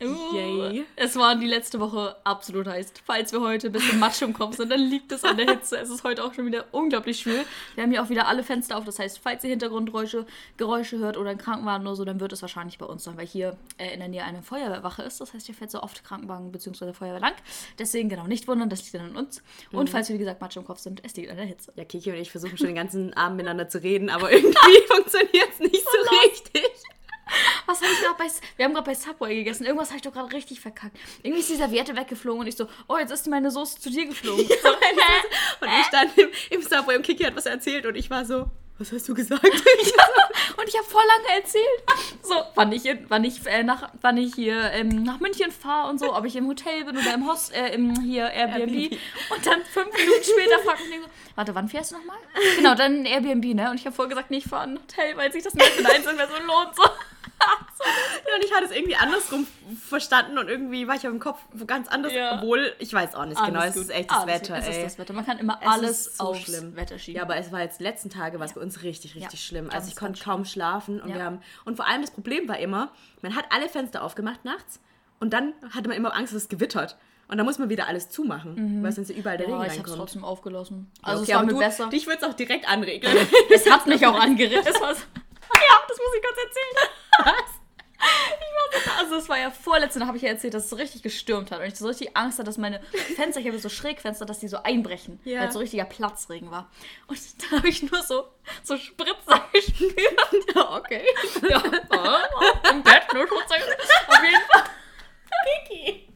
Yay. Es war die letzte Woche absolut heiß. Falls wir heute ein bisschen Matsch im Kopf sind, dann liegt es an der Hitze. Es ist heute auch schon wieder unglaublich schwül. Wir haben hier auch wieder alle Fenster auf. Das heißt, falls ihr Hintergrundgeräusche Geräusche hört oder einen Krankenwagen oder so, dann wird es wahrscheinlich bei uns sein, weil hier äh, in der Nähe eine Feuerwehrwache ist. Das heißt, hier fährt so oft Krankenwagen bzw. Feuerwehr lang. Deswegen genau nicht wundern, das liegt dann an uns. Und falls wir, wie gesagt, Matsch im Kopf sind, es liegt an der Hitze. Ja, Kiki und ich versuchen schon den ganzen Abend miteinander zu reden, aber irgendwie funktioniert es nicht so richtig. Was habe ich gerade bei. Wir haben gerade bei Subway gegessen. Irgendwas habe ich doch gerade richtig verkackt. Irgendwie ist die Serviette weggeflogen und ich so, oh, jetzt ist meine Soße zu dir geflogen. So, Und ich stand im, im Subway und Kiki hat was erzählt und ich war so, was hast du gesagt? und ich habe voll lange erzählt. So, wann ich, in, wann ich, äh, nach, wann ich hier ähm, nach München fahre und so, ob ich im Hotel bin oder im Host, äh, im hier Airbnb. Airbnb. Und dann fünf Minuten später fragt mich so, warte, wann fährst du nochmal? Genau, dann Airbnb, ne? Und ich habe vorher gesagt, nee, ich fahre ein Hotel, weil sich das nicht für einzeln mehr so lohnt. So. Und ich hatte es irgendwie andersrum verstanden und irgendwie war ich auf dem Kopf wo ganz anders, Ja. obwohl ich weiß auch nicht genau, es Alles ist gut. echt das Alles Wetter, gut. Es ey. ist das Wetter. Man kann immer Es alles ist so schlimm. Wetter schieben. Ja, aber es war jetzt letzten Tage, war es bei uns richtig, richtig Ja, schlimm. Also ich konnte kaum schlafen und Ja. wir haben und vor allem das Problem war immer, man hat alle Fenster aufgemacht nachts und dann hatte man immer Angst, dass es gewittert. Und dann muss man wieder alles zumachen, weil sonst überall der Ja, Regen ich habe es reinkommt. trotzdem aufgelassen. Ja, Also okay, es war mir du, besser. Dich würde es auch direkt anregeln. Es hat mich auch angeregt. Es war so, ja, das muss ich kurz erzählen. Ich war so, also es war ja vorletzte, da habe ich ja erzählt, dass es so richtig gestürmt hat und ich so richtig Angst hatte, dass meine Fenster, ich habe so Schrägfenster, dass die so einbrechen, Ja. weil es so richtiger Platzregen war. Und dann habe ich nur so, so Spritzer gespürt. ja, okay. Ja, oh, im Bett, nur Schutzer. Auf jeden Fall. Kiki.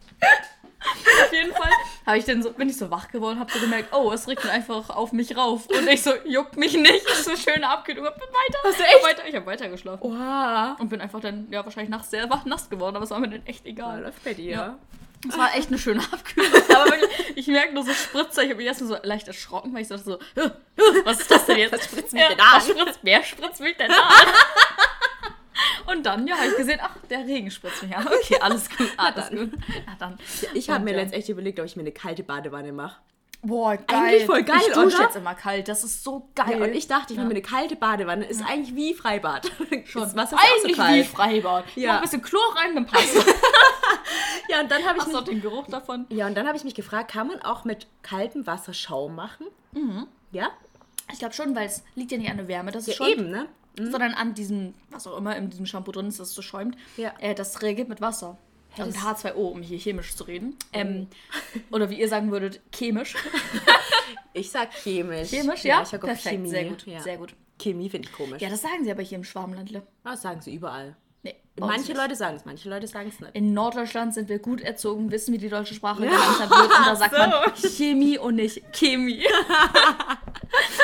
Auf jeden Fall habe ich dann so, bin ich so wach geworden, habe so gemerkt, oh, es regnet einfach auf mich rauf. Und ich so, juckt mich nicht. So schöne Abkühlung. Und bin weiter. Hast du echt? Weiter, ich habe weiter geschlafen. Oha. Und bin einfach dann, ja, wahrscheinlich nachts sehr wach nass geworden, aber es war mir dann echt egal. läuft bei dir. Ja. Es war echt eine schöne Abkühlung. Aber wirklich, ich merke nur so Spritzer. Ich habe mich erst so leicht erschrocken, weil ich dachte so, "Hä? Hä? was ist das denn jetzt? Was spritzt mich ja, denn an? Was spritzt, wer spritzt mich denn an? Und dann, ja, habe ich gesehen, ach, der Regen spritzt mich an. Okay, alles gut, alles gut. Na dann. Ich habe mir ja. letztendlich überlegt, ob ich mir eine kalte Badewanne mache. Boah, geil. Eigentlich voll geil, ich dusche oder? jetzt immer kalt. Das ist so geil. Ja, und ich dachte, ich Ja. nehme mir eine kalte Badewanne. Ist eigentlich wie Freibad. Schon. Das Wasser ist Eigentlich so kalt. wie Freibad. Ja. Ja. Noch ein bisschen Chlor rein, dann passt es. Ja, und dann habe ich Hast du auch den Geruch davon? ja, und dann habe ich mich gefragt, kann man auch mit kaltem Wasser Schaum machen? Mhm. Ja? Ich glaube schon, weil es liegt ja nicht an der Wärme, das Ja, ist schon. eben, ne? Sondern an diesem, was auch immer in diesem Shampoo drin ist, das so schäumt. Ja. Äh, das reagiert mit Wasser. Ja, Also mit H2O, um hier chemisch zu reden. Ähm, Oh. oder wie ihr sagen würdet, chemisch. Ich sag chemisch. Chemisch, ja? ich habe Perfekt, Chemie. sehr gut, Ja. sehr gut. Chemie finde ich komisch. Ja, das sagen sie aber hier im Schwabenlandle. Das sagen sie überall. Nee, Manche. Leute sagen es, manche Leute sagen es nicht. In Norddeutschland sind wir gut erzogen, wissen, wie die deutsche Sprache gelernt wird. Und da sagt so. man Chemie und nicht Chemie.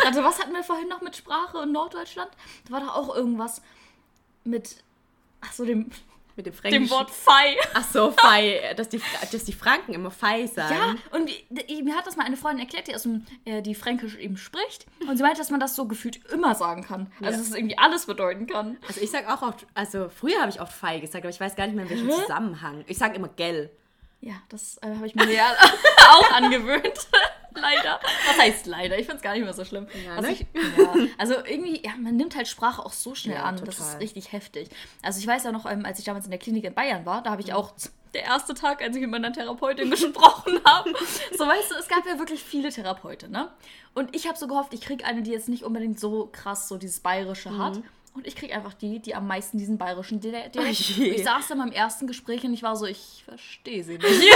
also, was hatten wir vorhin noch mit Sprache in Norddeutschland? Da war doch auch irgendwas mit, ach so, dem, Mit dem Fränkischen. dem Wort Fei. Ach so, Fei, dass die, dass die Franken immer Fei sagen. Ja, und die- mir hat das mal eine Freundin erklärt, die aus dem, äh, die Fränkisch eben spricht. Und sie meinte, dass man das so gefühlt immer sagen kann. Also, Ja. dass es irgendwie alles bedeuten kann. Also ich sag auch oft, also früher habe ich oft Fei gesagt, aber ich weiß gar nicht mehr in welchem? Zusammenhang. Ich sag immer Gell. Ja, das äh, habe ich mir ja auch angewöhnt. Leider. Was heißt leider? Ich finde es gar nicht mehr so schlimm. Ja, also, ich, ja, also irgendwie, ja, man nimmt halt Sprache auch so schnell an. Das total. ist richtig heftig. Also ich weiß ja noch, ähm, als ich damals in der Klinik in Bayern war, da habe ich Mhm. auch der erste Tag, als ich mit meiner Therapeutin gesprochen habe. So weißt du, es gab ja wirklich viele Therapeuten, ne? Und ich habe so gehofft, ich kriege eine, die jetzt nicht unbedingt so krass so dieses Bayerische Mhm. hat. Und ich kriege einfach die, die am meisten diesen bayerischen Dialekt. Ich saß dann beim ersten Gespräch und ich war so, ich verstehe sie nicht.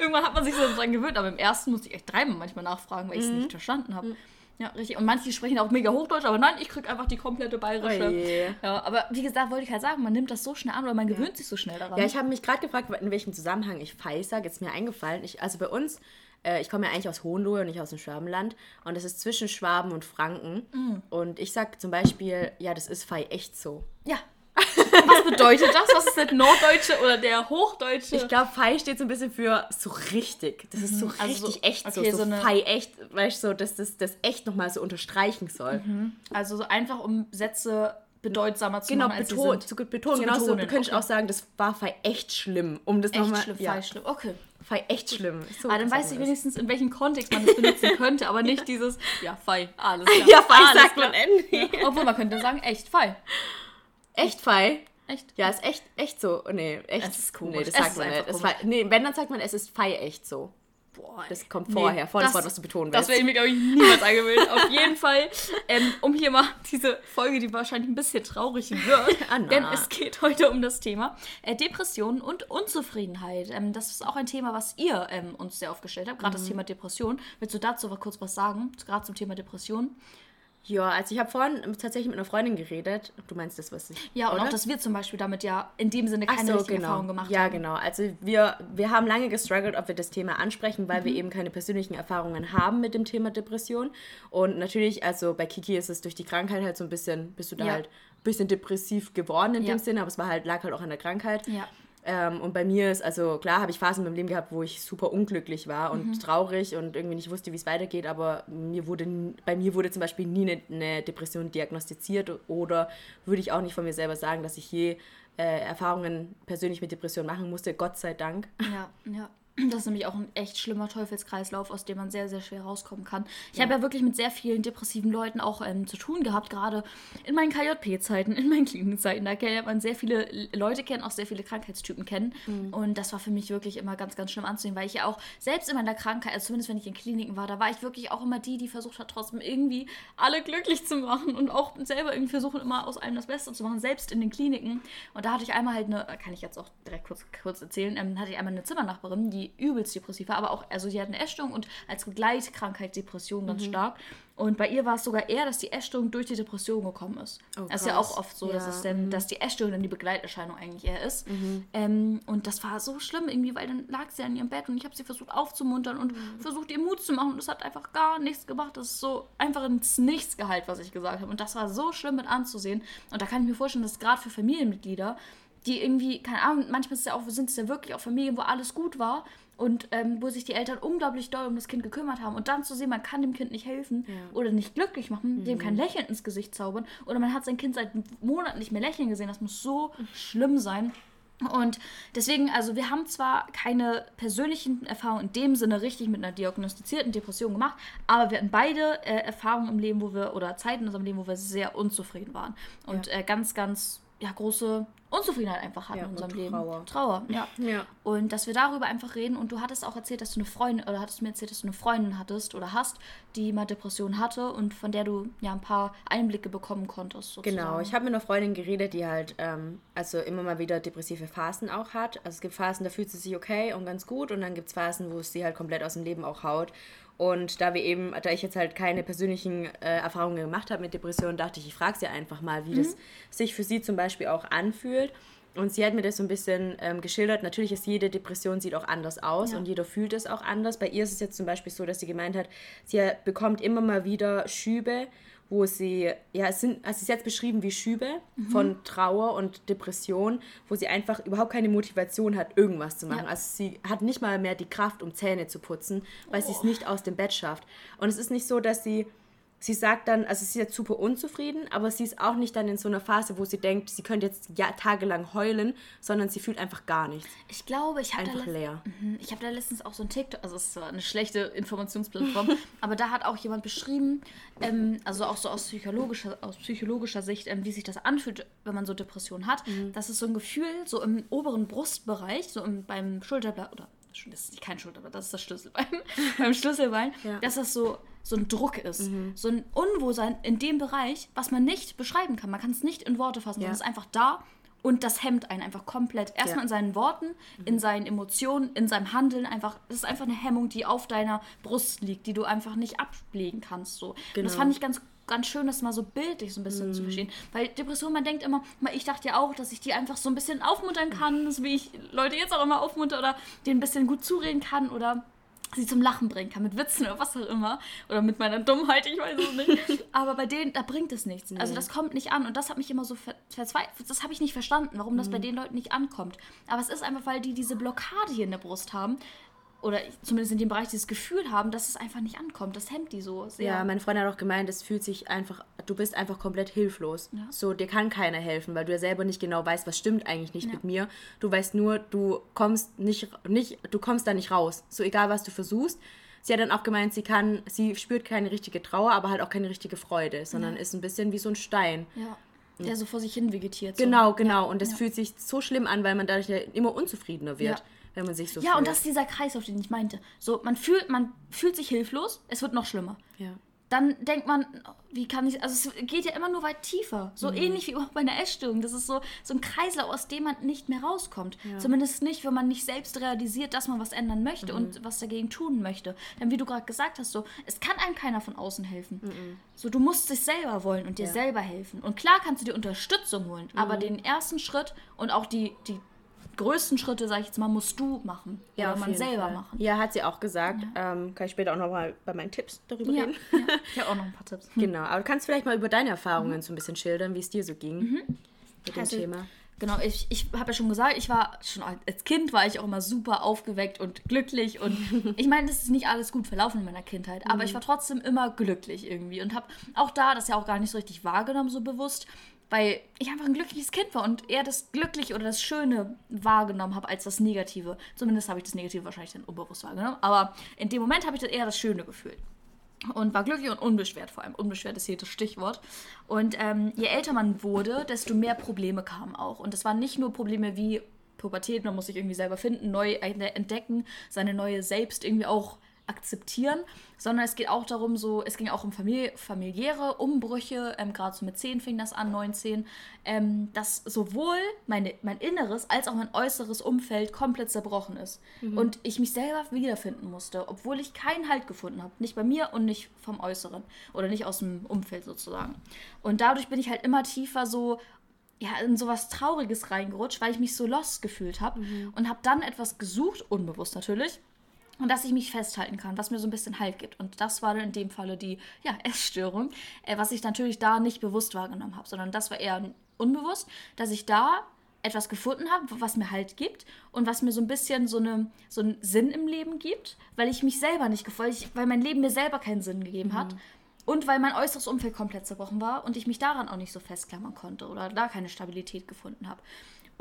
Irgendwann hat man sich so dran gewöhnt, aber im ersten musste ich echt dreimal manchmal nachfragen, weil ich es Mhm. nicht verstanden habe. Ja, richtig. Und manche sprechen auch mega Hochdeutsch, aber nein, ich krieg einfach die komplette bayerische. Oje. Ja, aber wie gesagt, wollte ich halt sagen, man nimmt das so schnell an oder man gewöhnt sich so schnell daran. Ja, ich habe mich gerade gefragt, in welchem Zusammenhang ich Fei sage. Jetzt ist mir eingefallen. Ich, also bei uns, äh, ich komme ja eigentlich aus Hohenlohe und nicht aus dem Schwabenland. Und das ist zwischen Schwaben und Franken. Mhm. Und ich sage zum Beispiel, ja, das ist Fei echt so. ja. Was bedeutet das? Was ist der Norddeutsche oder der Hochdeutsche? Ich glaube, Fei steht so ein bisschen für so richtig. Das ist so Mhm, also richtig so- echt okay, so. So, so Fei echt, weißt du, so, dass das, das echt nochmal so unterstreichen soll. Also so einfach, um Sätze bedeutsamer zu Genau, machen, als beton, zu betonen. Zu Genau so, du könntest okay. auch sagen, das war Fei echt schlimm. Um das Echt nochmal. schlimm, ja, falsch schlimm. Okay. Fei echt schlimm. So Ah, dann weiß ich das. wenigstens, in welchem Kontext man das benutzen könnte, aber nicht dieses, ja, fei, alles klar. Ja, Fei alles sagt klar. man endlich. Obwohl, man könnte sagen, echt, fei. Echt Fei? Echt? Ja, ist echt, echt so. Nee, echt. Es ist komisch. Nee, das Es sagt man nicht. Es war, nee, wenn, dann sagt man, es ist Fei echt so. Boah, Das kommt nee, vorher, vor das Wort, was du betonen Das willst. wäre ich mir, glaube ich, niemals angewöhnt. Auf jeden Fall, ähm, um hier mal diese Folge, die wahrscheinlich ein bisschen traurig wird, Anna. denn es geht heute um das Thema äh, Depressionen und Unzufriedenheit. Ähm, das ist auch ein Thema, was ihr ähm, uns sehr aufgestellt habt, Mhm. gerade das Thema Depression. Willst du dazu aber kurz was sagen, gerade zum Thema Depression? Ja, also ich habe vorhin tatsächlich mit einer Freundin geredet. Du meinst das, was ich. Ja, und oder? auch, dass wir zum Beispiel damit ja in dem Sinne keine so, richtige genau. Erfahrung gemacht ja, haben. genau. Also wir, wir haben lange gestruggelt, ob wir das Thema ansprechen, weil Mhm. wir eben keine persönlichen Erfahrungen haben mit dem Thema Depression. Und natürlich, also bei Kiki ist es durch die Krankheit halt so ein bisschen, bist du da Ja. halt ein bisschen depressiv geworden in Ja. dem Sinne, aber es war halt, lag halt auch an der Krankheit. Ja. Ähm, und bei mir ist, also klar, habe ich Phasen in meinem Leben gehabt, wo ich super unglücklich war und Mhm. traurig und irgendwie nicht wusste, wie es weitergeht, aber mir wurde, bei mir wurde zum Beispiel nie eine, eine Depression diagnostiziert oder würde ich auch nicht von mir selber sagen, dass ich je äh, Erfahrungen persönlich mit Depression machen musste, Gott sei Dank. Ja, ja. Das ist nämlich auch ein echt schlimmer Teufelskreislauf, aus dem man sehr, sehr schwer rauskommen kann. Ich habe ja wirklich mit sehr vielen depressiven Leuten auch ähm, zu tun gehabt, gerade in meinen KJP-Zeiten, in meinen Klinikzeiten. Da lernt man sehr viele Leute kennen, auch sehr viele Krankheitstypen kennen. Und das war für mich wirklich immer ganz, ganz schlimm anzusehen, weil ich ja auch selbst in meiner Krankheit, also zumindest wenn ich in Kliniken war, da war ich wirklich auch immer die, die versucht hat, trotzdem irgendwie alle glücklich zu machen und auch selber irgendwie versuchen, immer aus allem das Beste zu machen, selbst in den Kliniken. Und da hatte ich einmal halt eine, kann ich jetzt auch direkt kurz, kurz erzählen, ähm, hatte ich einmal eine Zimmernachbarin, die übelst depressiv war, aber auch, also die hat eine Essstörung und als Begleitkrankheit Depression Mhm. ganz stark. Und bei ihr war es sogar eher, dass die Essstörung durch die Depression gekommen ist. Oh, das ist ja auch oft so, dass, Ja, es dann, dass die Essstörung dann die Begleiterscheinung eigentlich eher ist. Ähm, und das war so schlimm irgendwie, weil dann lag sie an ihrem Bett und ich habe sie versucht aufzumuntern und versucht, ihr Mut zu machen. Und das hat einfach gar nichts gemacht. Das ist so einfach ins Nichts gehalt, was ich gesagt habe. Und das war so schlimm mit anzusehen. Und da kann ich mir vorstellen, dass gerade für Familienmitglieder, die irgendwie, keine Ahnung, manchmal ja auch, sind es ja wirklich auch Familien, wo alles gut war und ähm, wo sich die Eltern unglaublich doll um das Kind gekümmert haben. Und dann zu sehen, man kann dem Kind nicht helfen oder nicht glücklich machen, dem kein Lächeln ins Gesicht zaubern oder man hat sein Kind seit Monaten nicht mehr lächeln gesehen, das muss so schlimm sein. Und deswegen, also wir haben zwar keine persönlichen Erfahrungen in dem Sinne richtig mit einer diagnostizierten Depression gemacht, aber wir hatten beide äh, Erfahrungen im Leben, wo wir, oder Zeiten in unserem Leben, wo wir sehr unzufrieden waren. Und äh, ganz, ganz, ja, große Unzufriedenheit einfach hatten Ja, in unserem und Leben. Trauer. Trauer, ja. Ja. Und dass wir darüber einfach reden. Und du hattest auch erzählt, dass du eine Freundin, oder hattest mir erzählt, dass du eine Freundin hattest oder hast, die mal Depressionen hatte und von der du ja ein paar Einblicke bekommen konntest. Sozusagen. Genau, ich habe mit einer Freundin geredet, die halt ähm, also immer mal wieder depressive Phasen auch hat. Also es gibt Phasen, da fühlt sie sich okay und ganz gut und dann gibt es Phasen, wo es sie halt komplett aus dem Leben auch haut. Und da wir eben, da ich jetzt halt keine persönlichen äh, Erfahrungen gemacht habe mit Depressionen, dachte ich, ich frage sie einfach mal, wie das sich für sie zum Beispiel auch anfühlt. Und sie hat mir das so ein bisschen ähm, geschildert. Natürlich ist jede Depression sieht auch anders aus Ja. und jeder fühlt es auch anders. Bei ihr ist es jetzt zum Beispiel so, dass sie gemeint hat, sie bekommt immer mal wieder Schübe, wo sie, ja, es sind, also es ist jetzt beschrieben wie Schübe von Trauer und Depression, wo sie einfach überhaupt keine Motivation hat, irgendwas zu machen. Ja. Also sie hat nicht mal mehr die Kraft, um Zähne zu putzen, weil sie es nicht aus dem Bett schafft. Und es ist nicht so, dass sie, sie sagt dann, also sie ist jetzt super unzufrieden, aber sie ist auch nicht dann in so einer Phase, wo sie denkt, sie könnte jetzt ja, tagelang heulen, sondern sie fühlt einfach gar nichts. Ich glaube, ich habe da, leer. Mhm, ich hab da letztens auch so ein TikTok, also es ist zwar eine schlechte Informationsplattform, aber da hat auch jemand beschrieben, ähm, also auch so aus psychologischer, aus psychologischer Sicht, ähm, wie sich das anfühlt, wenn man so Depressionen hat. Mhm. Das ist so ein Gefühl, so im oberen Brustbereich, so im, beim Schulterblatt, oder das ist kein Schulterblatt, das ist das Schlüsselbein, beim Schlüsselbein, Ja. dass das so, so ein Druck ist, so ein Unwohlsein in dem Bereich, was man nicht beschreiben kann. Man kann es nicht in Worte fassen, Ja. sondern es ist einfach da und das hemmt einen einfach komplett. Erstmal Ja. in seinen Worten, in seinen Emotionen, in seinem Handeln einfach. Das ist einfach eine Hemmung, die auf deiner Brust liegt, die du einfach nicht ablegen kannst. So. Und das Genau. fand ich ganz, ganz schön, das mal so bildlich so ein bisschen Mhm. zu verstehen. Weil Depression, man denkt immer, ich dachte ja auch, dass ich die einfach so ein bisschen aufmuntern kann, so wie ich Leute jetzt auch immer aufmunter oder denen ein bisschen gut zureden kann oder sie zum Lachen bringen kann, mit Witzen oder was auch immer. Oder mit meiner Dummheit, ich weiß es nicht. Aber bei denen, da bringt es nichts. Also das kommt nicht an. Und das hat mich immer so ver verzweifelt. Das habe ich nicht verstanden, warum das bei den Leuten nicht ankommt. Aber es ist einfach, weil die diese Blockade hier in der Brust haben. Oder zumindest in dem Bereich dieses Gefühl haben, dass es einfach nicht ankommt. Das hemmt die so sehr. Ja, meine Freundin hat auch gemeint, es fühlt sich einfach, du bist einfach komplett hilflos. Ja. So, dir kann keiner helfen, weil du ja selber nicht genau weißt, was stimmt eigentlich nicht mit mir. Du weißt nur, du kommst nicht, nicht, du kommst da nicht raus. So egal, was du versuchst. Sie hat dann auch gemeint, sie kann, sie spürt keine richtige Trauer, aber halt auch keine richtige Freude, sondern ist ein bisschen wie so ein Stein. Ja. Der so vor sich hin vegetiert. So. Genau, genau. Und das ja. fühlt sich so schlimm an, weil man dadurch ja immer unzufriedener wird, Ja. Wenn man sich so Ja, fühlt. und das ist dieser Kreislauf, den ich meinte. So, man fühlt, man fühlt sich hilflos, es wird noch schlimmer. Ja. Dann denkt man, wie kann ich, also es geht ja immer nur weit tiefer. So ähnlich wie auch bei einer Essstörung. Das ist so, so ein Kreislauf, aus dem man nicht mehr rauskommt. Zumindest nicht, wenn man nicht selbst realisiert, dass man was ändern möchte und was dagegen tun möchte. Denn wie du gerade gesagt hast, so, es kann einem keiner von außen helfen. So, du musst dich selber wollen und dir selber helfen. Und klar kannst du dir Unterstützung holen, aber den ersten Schritt und auch die, die größten Schritte, sag ich jetzt mal, musst du machen. Ja, oder man selber Fall. machen. Ja, hat sie auch gesagt. Ähm, kann ich später auch nochmal bei meinen Tipps darüber Ja, reden. ja. Ich habe auch noch ein paar Tipps. Genau, aber du kannst vielleicht mal über deine Erfahrungen so ein bisschen schildern, wie es dir so ging mit dem Also, Thema. Genau, ich, ich habe ja schon gesagt, ich war schon als Kind war ich auch immer super aufgeweckt und glücklich und ich meine, das ist nicht alles gut verlaufen in meiner Kindheit, aber ich war trotzdem immer glücklich irgendwie und habe auch da das ja auch gar nicht so richtig wahrgenommen so bewusst, weil ich einfach ein glückliches Kind war und eher das Glückliche oder das Schöne wahrgenommen habe als das Negative. Zumindest habe ich das Negative wahrscheinlich dann unbewusst wahrgenommen, aber in dem Moment habe ich dann eher das Schöne gefühlt und war glücklich und unbeschwert vor allem. Unbeschwert ist hier das Stichwort. Und ähm, je älter man wurde, desto mehr Probleme kamen auch. Und das waren nicht nur Probleme wie Pubertät, man muss sich irgendwie selber finden, neu entdecken, seine neue Selbst irgendwie auch akzeptieren, sondern es geht auch darum, so, es ging auch um Famili familiäre Umbrüche, ähm, gerade so mit 10 fing das an, 19, ähm, dass sowohl meine, mein inneres als auch mein äußeres Umfeld komplett zerbrochen ist. Und ich mich selber wiederfinden musste, obwohl ich keinen Halt gefunden habe. Nicht bei mir und nicht vom Äußeren oder nicht aus dem Umfeld sozusagen. Und dadurch bin ich halt immer tiefer so ja, in sowas Trauriges reingerutscht, weil ich mich so lost gefühlt habe und habe dann etwas gesucht, unbewusst natürlich, und dass ich mich festhalten kann, was mir so ein bisschen Halt gibt. Und das war dann in dem Falle die ja, Essstörung, äh, was ich natürlich da nicht bewusst wahrgenommen habe, sondern das war eher unbewusst, dass ich da etwas gefunden habe, was mir Halt gibt und was mir so ein bisschen so, eine, so einen Sinn im Leben gibt, weil ich mich selber nicht gefolgt, ich, weil mein Leben mir selber keinen Sinn gegeben hat. Und weil mein äußeres Umfeld komplett zerbrochen war und ich mich daran auch nicht so festklammern konnte oder da keine Stabilität gefunden habe.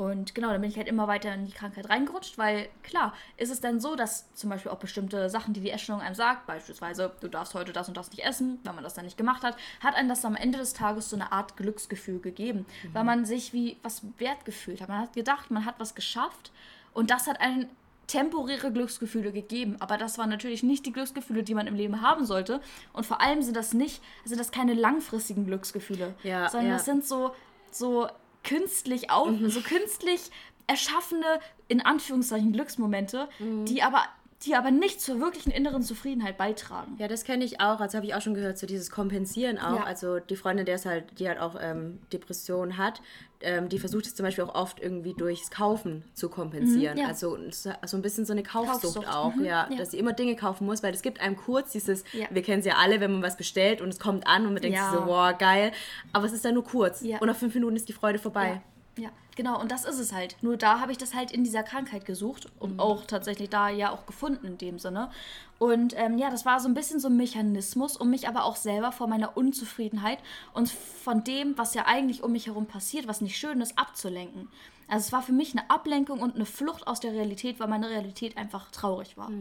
Und genau, dann bin ich halt immer weiter in die Krankheit reingerutscht, weil klar, ist es dann so, dass zum Beispiel auch bestimmte Sachen, die die Essstörung einem sagt, beispielsweise, du darfst heute das und das nicht essen, wenn man das dann nicht gemacht hat, hat einem das am Ende des Tages so eine Art Glücksgefühl gegeben, weil man sich wie was wert gefühlt hat. Man hat gedacht, man hat was geschafft und das hat einen temporäre Glücksgefühle gegeben, aber das waren natürlich nicht die Glücksgefühle, die man im Leben haben sollte und vor allem sind das nicht, sind das keine langfristigen Glücksgefühle, Ja, sondern ja. das sind so so künstlich auf, so künstlich erschaffene, in Anführungszeichen, Glücksmomente, die aber die aber nicht zur wirklichen inneren Zufriedenheit beitragen. Ja, das kenne ich auch. Also habe ich auch schon gehört, so dieses Kompensieren auch. Ja. Also die Freundin, der ist halt, die halt auch ähm, Depressionen hat, ähm, die versucht es zum Beispiel auch oft irgendwie durchs Kaufen zu kompensieren. Mhm, ja. Also so ein bisschen so eine Kaufsucht, Kaufsucht, auch, mhm, ja, ja. dass sie immer Dinge kaufen muss, weil es gibt einem kurz dieses, Ja. wir kennen es ja alle, wenn man was bestellt und es kommt an und man denkt so, wow, geil. Aber es ist dann nur kurz. Und nach fünf Minuten ist die Freude vorbei. Ja, genau, und das ist es halt. Nur da habe ich das halt in dieser Krankheit gesucht und auch tatsächlich da ja auch gefunden in dem Sinne. Und ähm, ja, das war so ein bisschen so ein Mechanismus, um mich aber auch selber vor meiner Unzufriedenheit und von dem, was ja eigentlich um mich herum passiert, was nicht schön ist, abzulenken. Also es war für mich eine Ablenkung und eine Flucht aus der Realität, weil meine Realität einfach traurig war.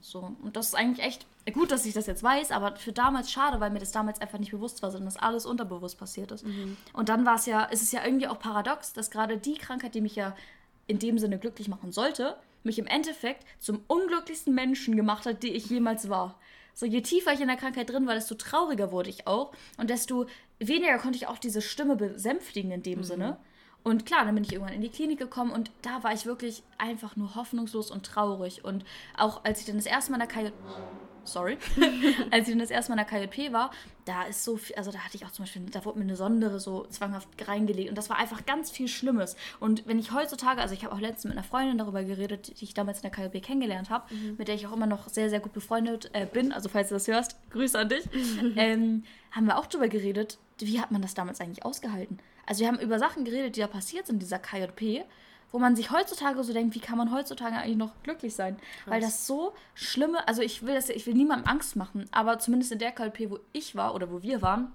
So, und das ist eigentlich echt gut, dass ich das jetzt weiß, aber für damals schade, weil mir das damals einfach nicht bewusst war, sondern dass alles unterbewusst passiert ist. Und dann war es ja, ist es ja irgendwie auch paradox, dass gerade die Krankheit, die mich ja in dem Sinne glücklich machen sollte, mich im Endeffekt zum unglücklichsten Menschen gemacht hat, die ich jemals war. So, je tiefer ich in der Krankheit drin war, desto trauriger wurde ich auch und desto weniger konnte ich auch diese Stimme besänftigen in dem Sinne. Und klar, dann bin ich irgendwann in die Klinik gekommen und da war ich wirklich einfach nur hoffnungslos und traurig. Und auch als ich dann das erste Mal in der Kai sorry, als ich dann das erste Mal in der KJP war, da ist so viel, also da hatte ich auch zum Beispiel, da wurde mir eine Sondere so zwanghaft reingelegt und das war einfach ganz viel Schlimmes. Und wenn ich heutzutage, also ich habe auch letztens mit einer Freundin darüber geredet, die ich damals in der KJP kennengelernt habe, mhm. mit der ich auch immer noch sehr, sehr gut befreundet äh, bin, also falls du das hörst, Grüße an dich, ähm, haben wir auch darüber geredet, wie hat man das damals eigentlich ausgehalten? Also wir haben über Sachen geredet, die da passiert sind in dieser KJP wo man sich heutzutage so denkt, wie kann man heutzutage eigentlich noch glücklich sein? Krass. Weil das so schlimme, also ich will das, ich will niemandem Angst machen, aber zumindest in der KLP, wo ich war oder wo wir waren,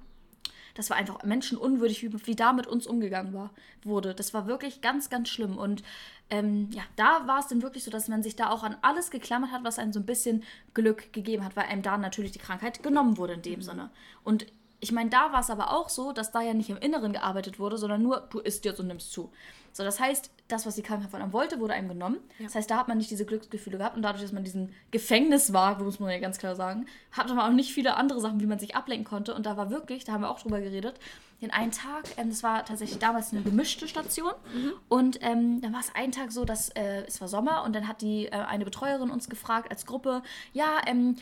das war einfach menschenunwürdig, wie, wie da mit uns umgegangen war, wurde. Das war wirklich ganz, ganz schlimm. Und ähm, ja, da war es dann wirklich so, dass man sich da auch an alles geklammert hat, was einem so ein bisschen Glück gegeben hat, weil einem da natürlich die Krankheit genommen wurde in dem mhm. Sinne. Und ich meine, da war es aber auch so, dass da ja nicht im Inneren gearbeitet wurde, sondern nur, du isst jetzt und nimmst zu. So, das heißt, das, was die Krankheit von einem wollte, wurde einem genommen. Ja. Das heißt, da hat man nicht diese Glücksgefühle gehabt und dadurch, dass man diesen Gefängnis war, muss man ja ganz klar sagen, hatte man auch nicht viele andere Sachen, wie man sich ablenken konnte. Und da war wirklich, da haben wir auch drüber geredet, den einen Tag, ähm, das war tatsächlich damals eine gemischte Station. Mhm. Und ähm, dann war es einen Tag so, dass äh, es war Sommer und dann hat die äh, eine Betreuerin uns gefragt als Gruppe, ja, ähm,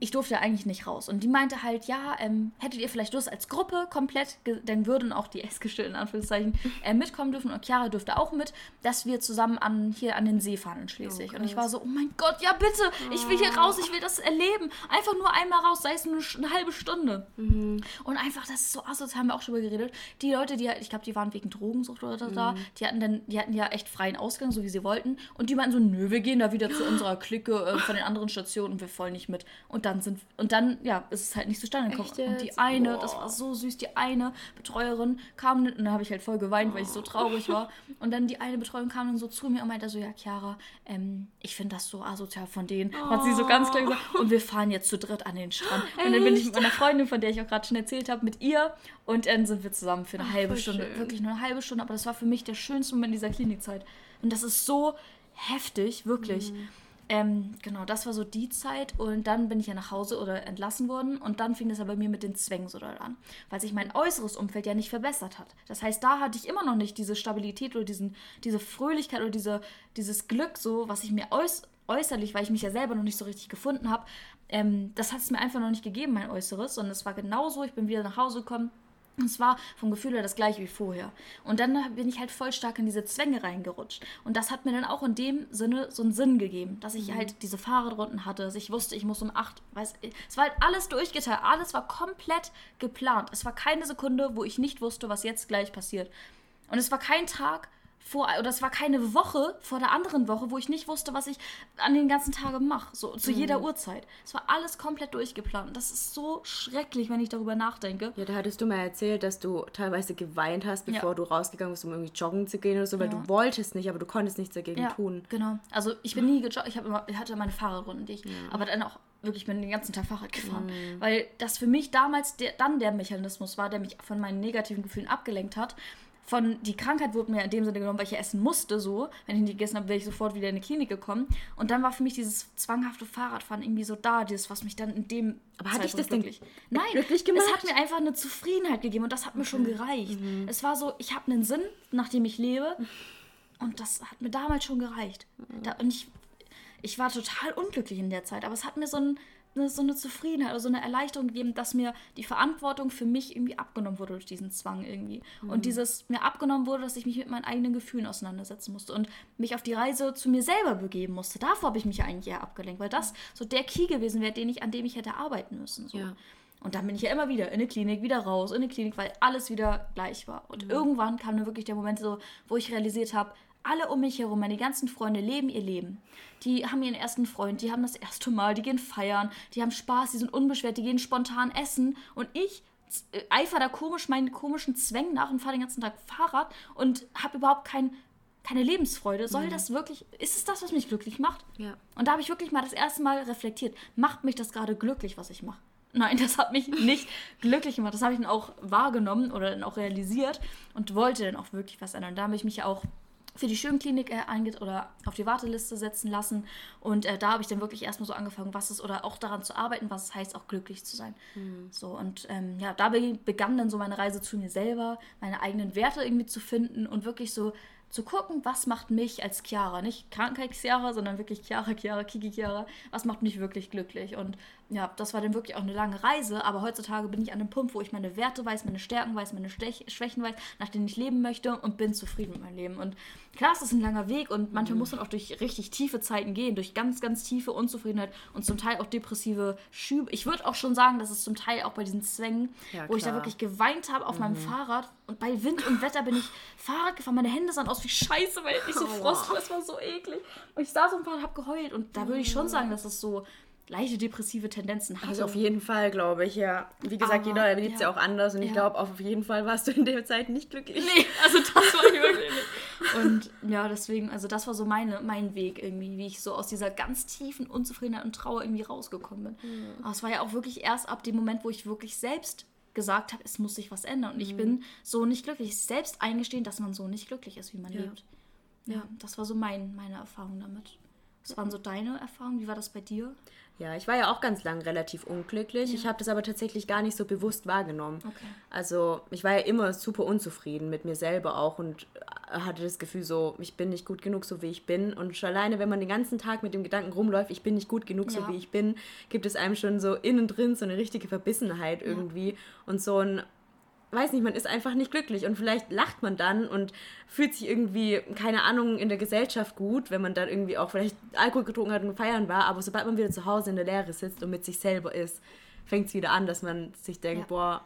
ich durfte ja eigentlich nicht raus. Und die meinte halt, ja, ähm, hättet ihr vielleicht Lust als Gruppe komplett, dann würden auch die Essgestellten in Anführungszeichen äh, mitkommen dürfen und Chiara dürfte auch mit, dass wir zusammen an, hier an den See fahren in Schleswig. Oh, und ich war so, oh mein Gott, ja bitte, ich will hier oh. raus, ich will das erleben. Einfach nur einmal raus, sei es nur eine halbe Stunde. Mhm. Und einfach, das ist so asozial, haben wir auch schon über geredet. Die Leute, die, ich glaube, die waren wegen Drogensucht oder mhm. da, die hatten dann, die hatten ja echt freien Ausgang, so wie sie wollten. Und die meinten so, nö, wir gehen da wieder zu unserer Clique äh, von den anderen Stationen und wir wollen nicht mit. Und dann sind und dann, ja, ist es halt nicht zustande gekommen. Und die eine, Boah. das war so süß, die eine Betreuerin kam und dann habe ich halt voll geweint, weil ich so traurig war. Und dann die eine Betreuerin kam dann so zu mir und meinte so, ja, Chiara, ähm, ich finde das so asozial von denen. Oh. Hat sie so ganz klar gesagt. Und wir fahren jetzt zu dritt an den Strand. Echt? Und dann bin ich mit meiner Freundin, von der ich auch gerade schon erzählt habe, mit ihr. Und dann sind wir zusammen für eine Ach, halbe Stunde. Schön. Wirklich nur eine halbe Stunde. Aber das war für mich der schönste Moment dieser Klinikzeit. Und das ist so heftig, wirklich. Mhm. Ähm, genau, das war so die Zeit und dann bin ich ja nach Hause oder entlassen worden und dann fing das ja bei mir mit den Zwängen so doll an, weil sich mein äußeres Umfeld ja nicht verbessert hat. Das heißt, da hatte ich immer noch nicht diese Stabilität oder diesen, diese Fröhlichkeit oder diese, dieses Glück, so was ich mir äuß äußerlich, weil ich mich ja selber noch nicht so richtig gefunden habe, ähm, das hat es mir einfach noch nicht gegeben, mein Äußeres, sondern es war genauso, ich bin wieder nach Hause gekommen, es war vom Gefühl her das gleiche wie vorher. Und dann bin ich halt voll stark in diese Zwänge reingerutscht. Und das hat mir dann auch in dem Sinne so einen Sinn gegeben, dass ich mhm. halt diese Fahrradrunden hatte, dass ich wusste, ich muss um acht, weiß, es war halt alles durchgeteilt, alles war komplett geplant. Es war keine Sekunde, wo ich nicht wusste, was jetzt gleich passiert. Und es war kein Tag, vor, oder es war keine Woche vor der anderen Woche, wo ich nicht wusste, was ich an den ganzen Tagen mache, so zu mhm. jeder Uhrzeit. Es war alles komplett durchgeplant. Das ist so schrecklich, wenn ich darüber nachdenke. Ja, da hattest du mal erzählt, dass du teilweise geweint hast, bevor ja. du rausgegangen bist, um irgendwie joggen zu gehen oder so, weil ja. du wolltest nicht, aber du konntest nichts dagegen ja, tun. Genau. Also ich bin nie gejoggt, ich, immer, ich hatte meine Fahrradrunden, die ich, aber dann auch wirklich bin den ganzen Tag Fahrrad gefahren, mhm. weil das für mich damals der, dann der Mechanismus war, der mich von meinen negativen Gefühlen abgelenkt hat von die Krankheit wurde mir in dem Sinne genommen, weil ich ja essen musste so. Wenn ich nicht gegessen habe, wäre ich sofort wieder in die Klinik gekommen. Und dann war für mich dieses zwanghafte Fahrradfahren irgendwie so da, dieses, was mich dann in dem. Aber hatte ich das wirklich? Nein, glücklich gemacht? es hat mir einfach eine Zufriedenheit gegeben und das hat mir schon gereicht. Mhm. Es war so, ich habe einen Sinn, nach dem ich lebe. Und das hat mir damals schon gereicht. Mhm. Da, und ich, ich war total unglücklich in der Zeit, aber es hat mir so ein eine, so eine Zufriedenheit oder so eine Erleichterung gegeben, dass mir die Verantwortung für mich irgendwie abgenommen wurde durch diesen Zwang irgendwie. Mhm. Und dieses mir abgenommen wurde, dass ich mich mit meinen eigenen Gefühlen auseinandersetzen musste und mich auf die Reise zu mir selber begeben musste. Davor habe ich mich eigentlich eher abgelenkt, weil das so der Key gewesen wäre, den ich, an dem ich hätte arbeiten müssen. So. Ja. Und dann bin ich ja immer wieder in eine Klinik, wieder raus, in eine Klinik, weil alles wieder gleich war. Und mhm. irgendwann kam dann wirklich der Moment so, wo ich realisiert habe, alle um mich herum, meine ganzen Freunde leben ihr Leben. Die haben ihren ersten Freund, die haben das erste Mal, die gehen feiern, die haben Spaß, die sind unbeschwert, die gehen spontan essen. Und ich äh, eifer da komisch meinen komischen Zwängen nach und fahre den ganzen Tag Fahrrad und habe überhaupt kein, keine Lebensfreude. Soll mhm. das wirklich, ist es das, was mich glücklich macht? Ja. Und da habe ich wirklich mal das erste Mal reflektiert. Macht mich das gerade glücklich, was ich mache? Nein, das hat mich nicht glücklich gemacht. Das habe ich dann auch wahrgenommen oder dann auch realisiert und wollte dann auch wirklich was ändern. Und da habe ich mich auch für die Schönklinik äh, eingeht oder auf die Warteliste setzen lassen. Und äh, da habe ich dann wirklich erstmal so angefangen, was es oder auch daran zu arbeiten, was es heißt, auch glücklich zu sein. Mhm. So und ähm, ja, da begann dann so meine Reise zu mir selber, meine eigenen Werte irgendwie zu finden und wirklich so zu gucken, was macht mich als Chiara, nicht Krankheits-Chiara, sondern wirklich Chiara, Chiara, Kiki, Chiara, was macht mich wirklich glücklich. Und ja, das war dann wirklich auch eine lange Reise, aber heutzutage bin ich an einem Punkt, wo ich meine Werte weiß, meine Stärken weiß, meine Stech Schwächen weiß, nach denen ich leben möchte und bin zufrieden mit meinem Leben. Und klar, es ist ein langer Weg und manchmal mhm. muss man auch durch richtig tiefe Zeiten gehen, durch ganz, ganz tiefe Unzufriedenheit und zum Teil auch depressive Schübe. Ich würde auch schon sagen, dass es zum Teil auch bei diesen Zwängen, ja, wo ich da wirklich geweint habe auf mhm. meinem Fahrrad und bei Wind und Wetter bin ich Fahrrad gefahren, meine Hände sahen aus wie Scheiße, weil ich so. Frost war, es war so eklig. Und ich saß und habe geheult und da würde ich schon sagen, dass es so leichte depressive Tendenzen hatte. Also auf jeden Fall, glaube ich, ja. Wie gesagt, Aber, jeder erlebt es ja. ja. auch anders und ja. ich glaube, auf jeden Fall warst du in der Zeit nicht glücklich. Nee, also das war ich wirklich nicht. Und ja, deswegen, also das war so meine, mein Weg irgendwie, wie ich so aus dieser ganz tiefen Unzufriedenheit und Trauer irgendwie rausgekommen bin. Mhm. Aber es war ja auch wirklich erst ab dem Moment, wo ich wirklich selbst gesagt habe, es muss sich was ändern und ich mhm. bin so nicht glücklich. Selbst eingestehen, dass man so nicht glücklich ist, wie man ja. lebt. Ja, das war so mein, meine Erfahrung damit. Was waren so deine Erfahrungen? Wie war das bei dir? Ja, ich war ja auch ganz lang relativ unglücklich. Ja. Ich habe das aber tatsächlich gar nicht so bewusst wahrgenommen. Okay. Also ich war ja immer super unzufrieden mit mir selber auch und hatte das Gefühl so, ich bin nicht gut genug, so wie ich bin. Und schon alleine, wenn man den ganzen Tag mit dem Gedanken rumläuft, ich bin nicht gut genug, ja. so wie ich bin, gibt es einem schon so innen drin so eine richtige Verbissenheit irgendwie ja. und so ein weiß nicht, man ist einfach nicht glücklich und vielleicht lacht man dann und fühlt sich irgendwie, keine Ahnung, in der Gesellschaft gut, wenn man dann irgendwie auch vielleicht Alkohol getrunken hat und feiern war, aber sobald man wieder zu Hause in der Lehre sitzt und mit sich selber ist, fängt es wieder an, dass man sich denkt, ja. boah,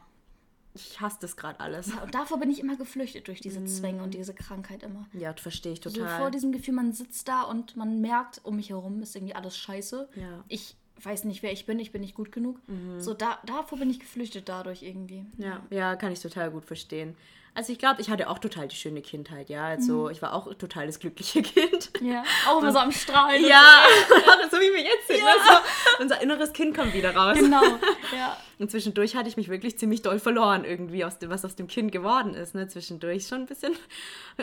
ich hasse das gerade alles. Ja, und davor bin ich immer geflüchtet durch diese mm. Zwänge und diese Krankheit immer. Ja, verstehe ich total. So vor diesem Gefühl, man sitzt da und man merkt, um mich herum ist irgendwie alles scheiße. Ja. Ich weiß nicht, wer ich bin, ich bin nicht gut genug. Mhm. So, da, davor bin ich geflüchtet dadurch irgendwie. Ja, ja, kann ich total gut verstehen. Also ich glaube, ich hatte auch total die schöne Kindheit, ja. Also mhm. ich war auch total das glückliche Kind. Ja, auch immer so am Strahlen. Ja, so wie wir jetzt sind. Ja. Also, unser inneres Kind kommt wieder raus. Genau, ja. Und zwischendurch hatte ich mich wirklich ziemlich doll verloren irgendwie, aus dem, was aus dem Kind geworden ist. Ne? Zwischendurch schon ein bisschen,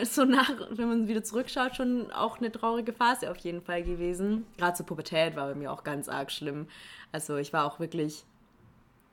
so nach, wenn man wieder zurückschaut, schon auch eine traurige Phase auf jeden Fall gewesen. Gerade zur Pubertät war bei mir auch ganz arg schlimm. Also ich war auch wirklich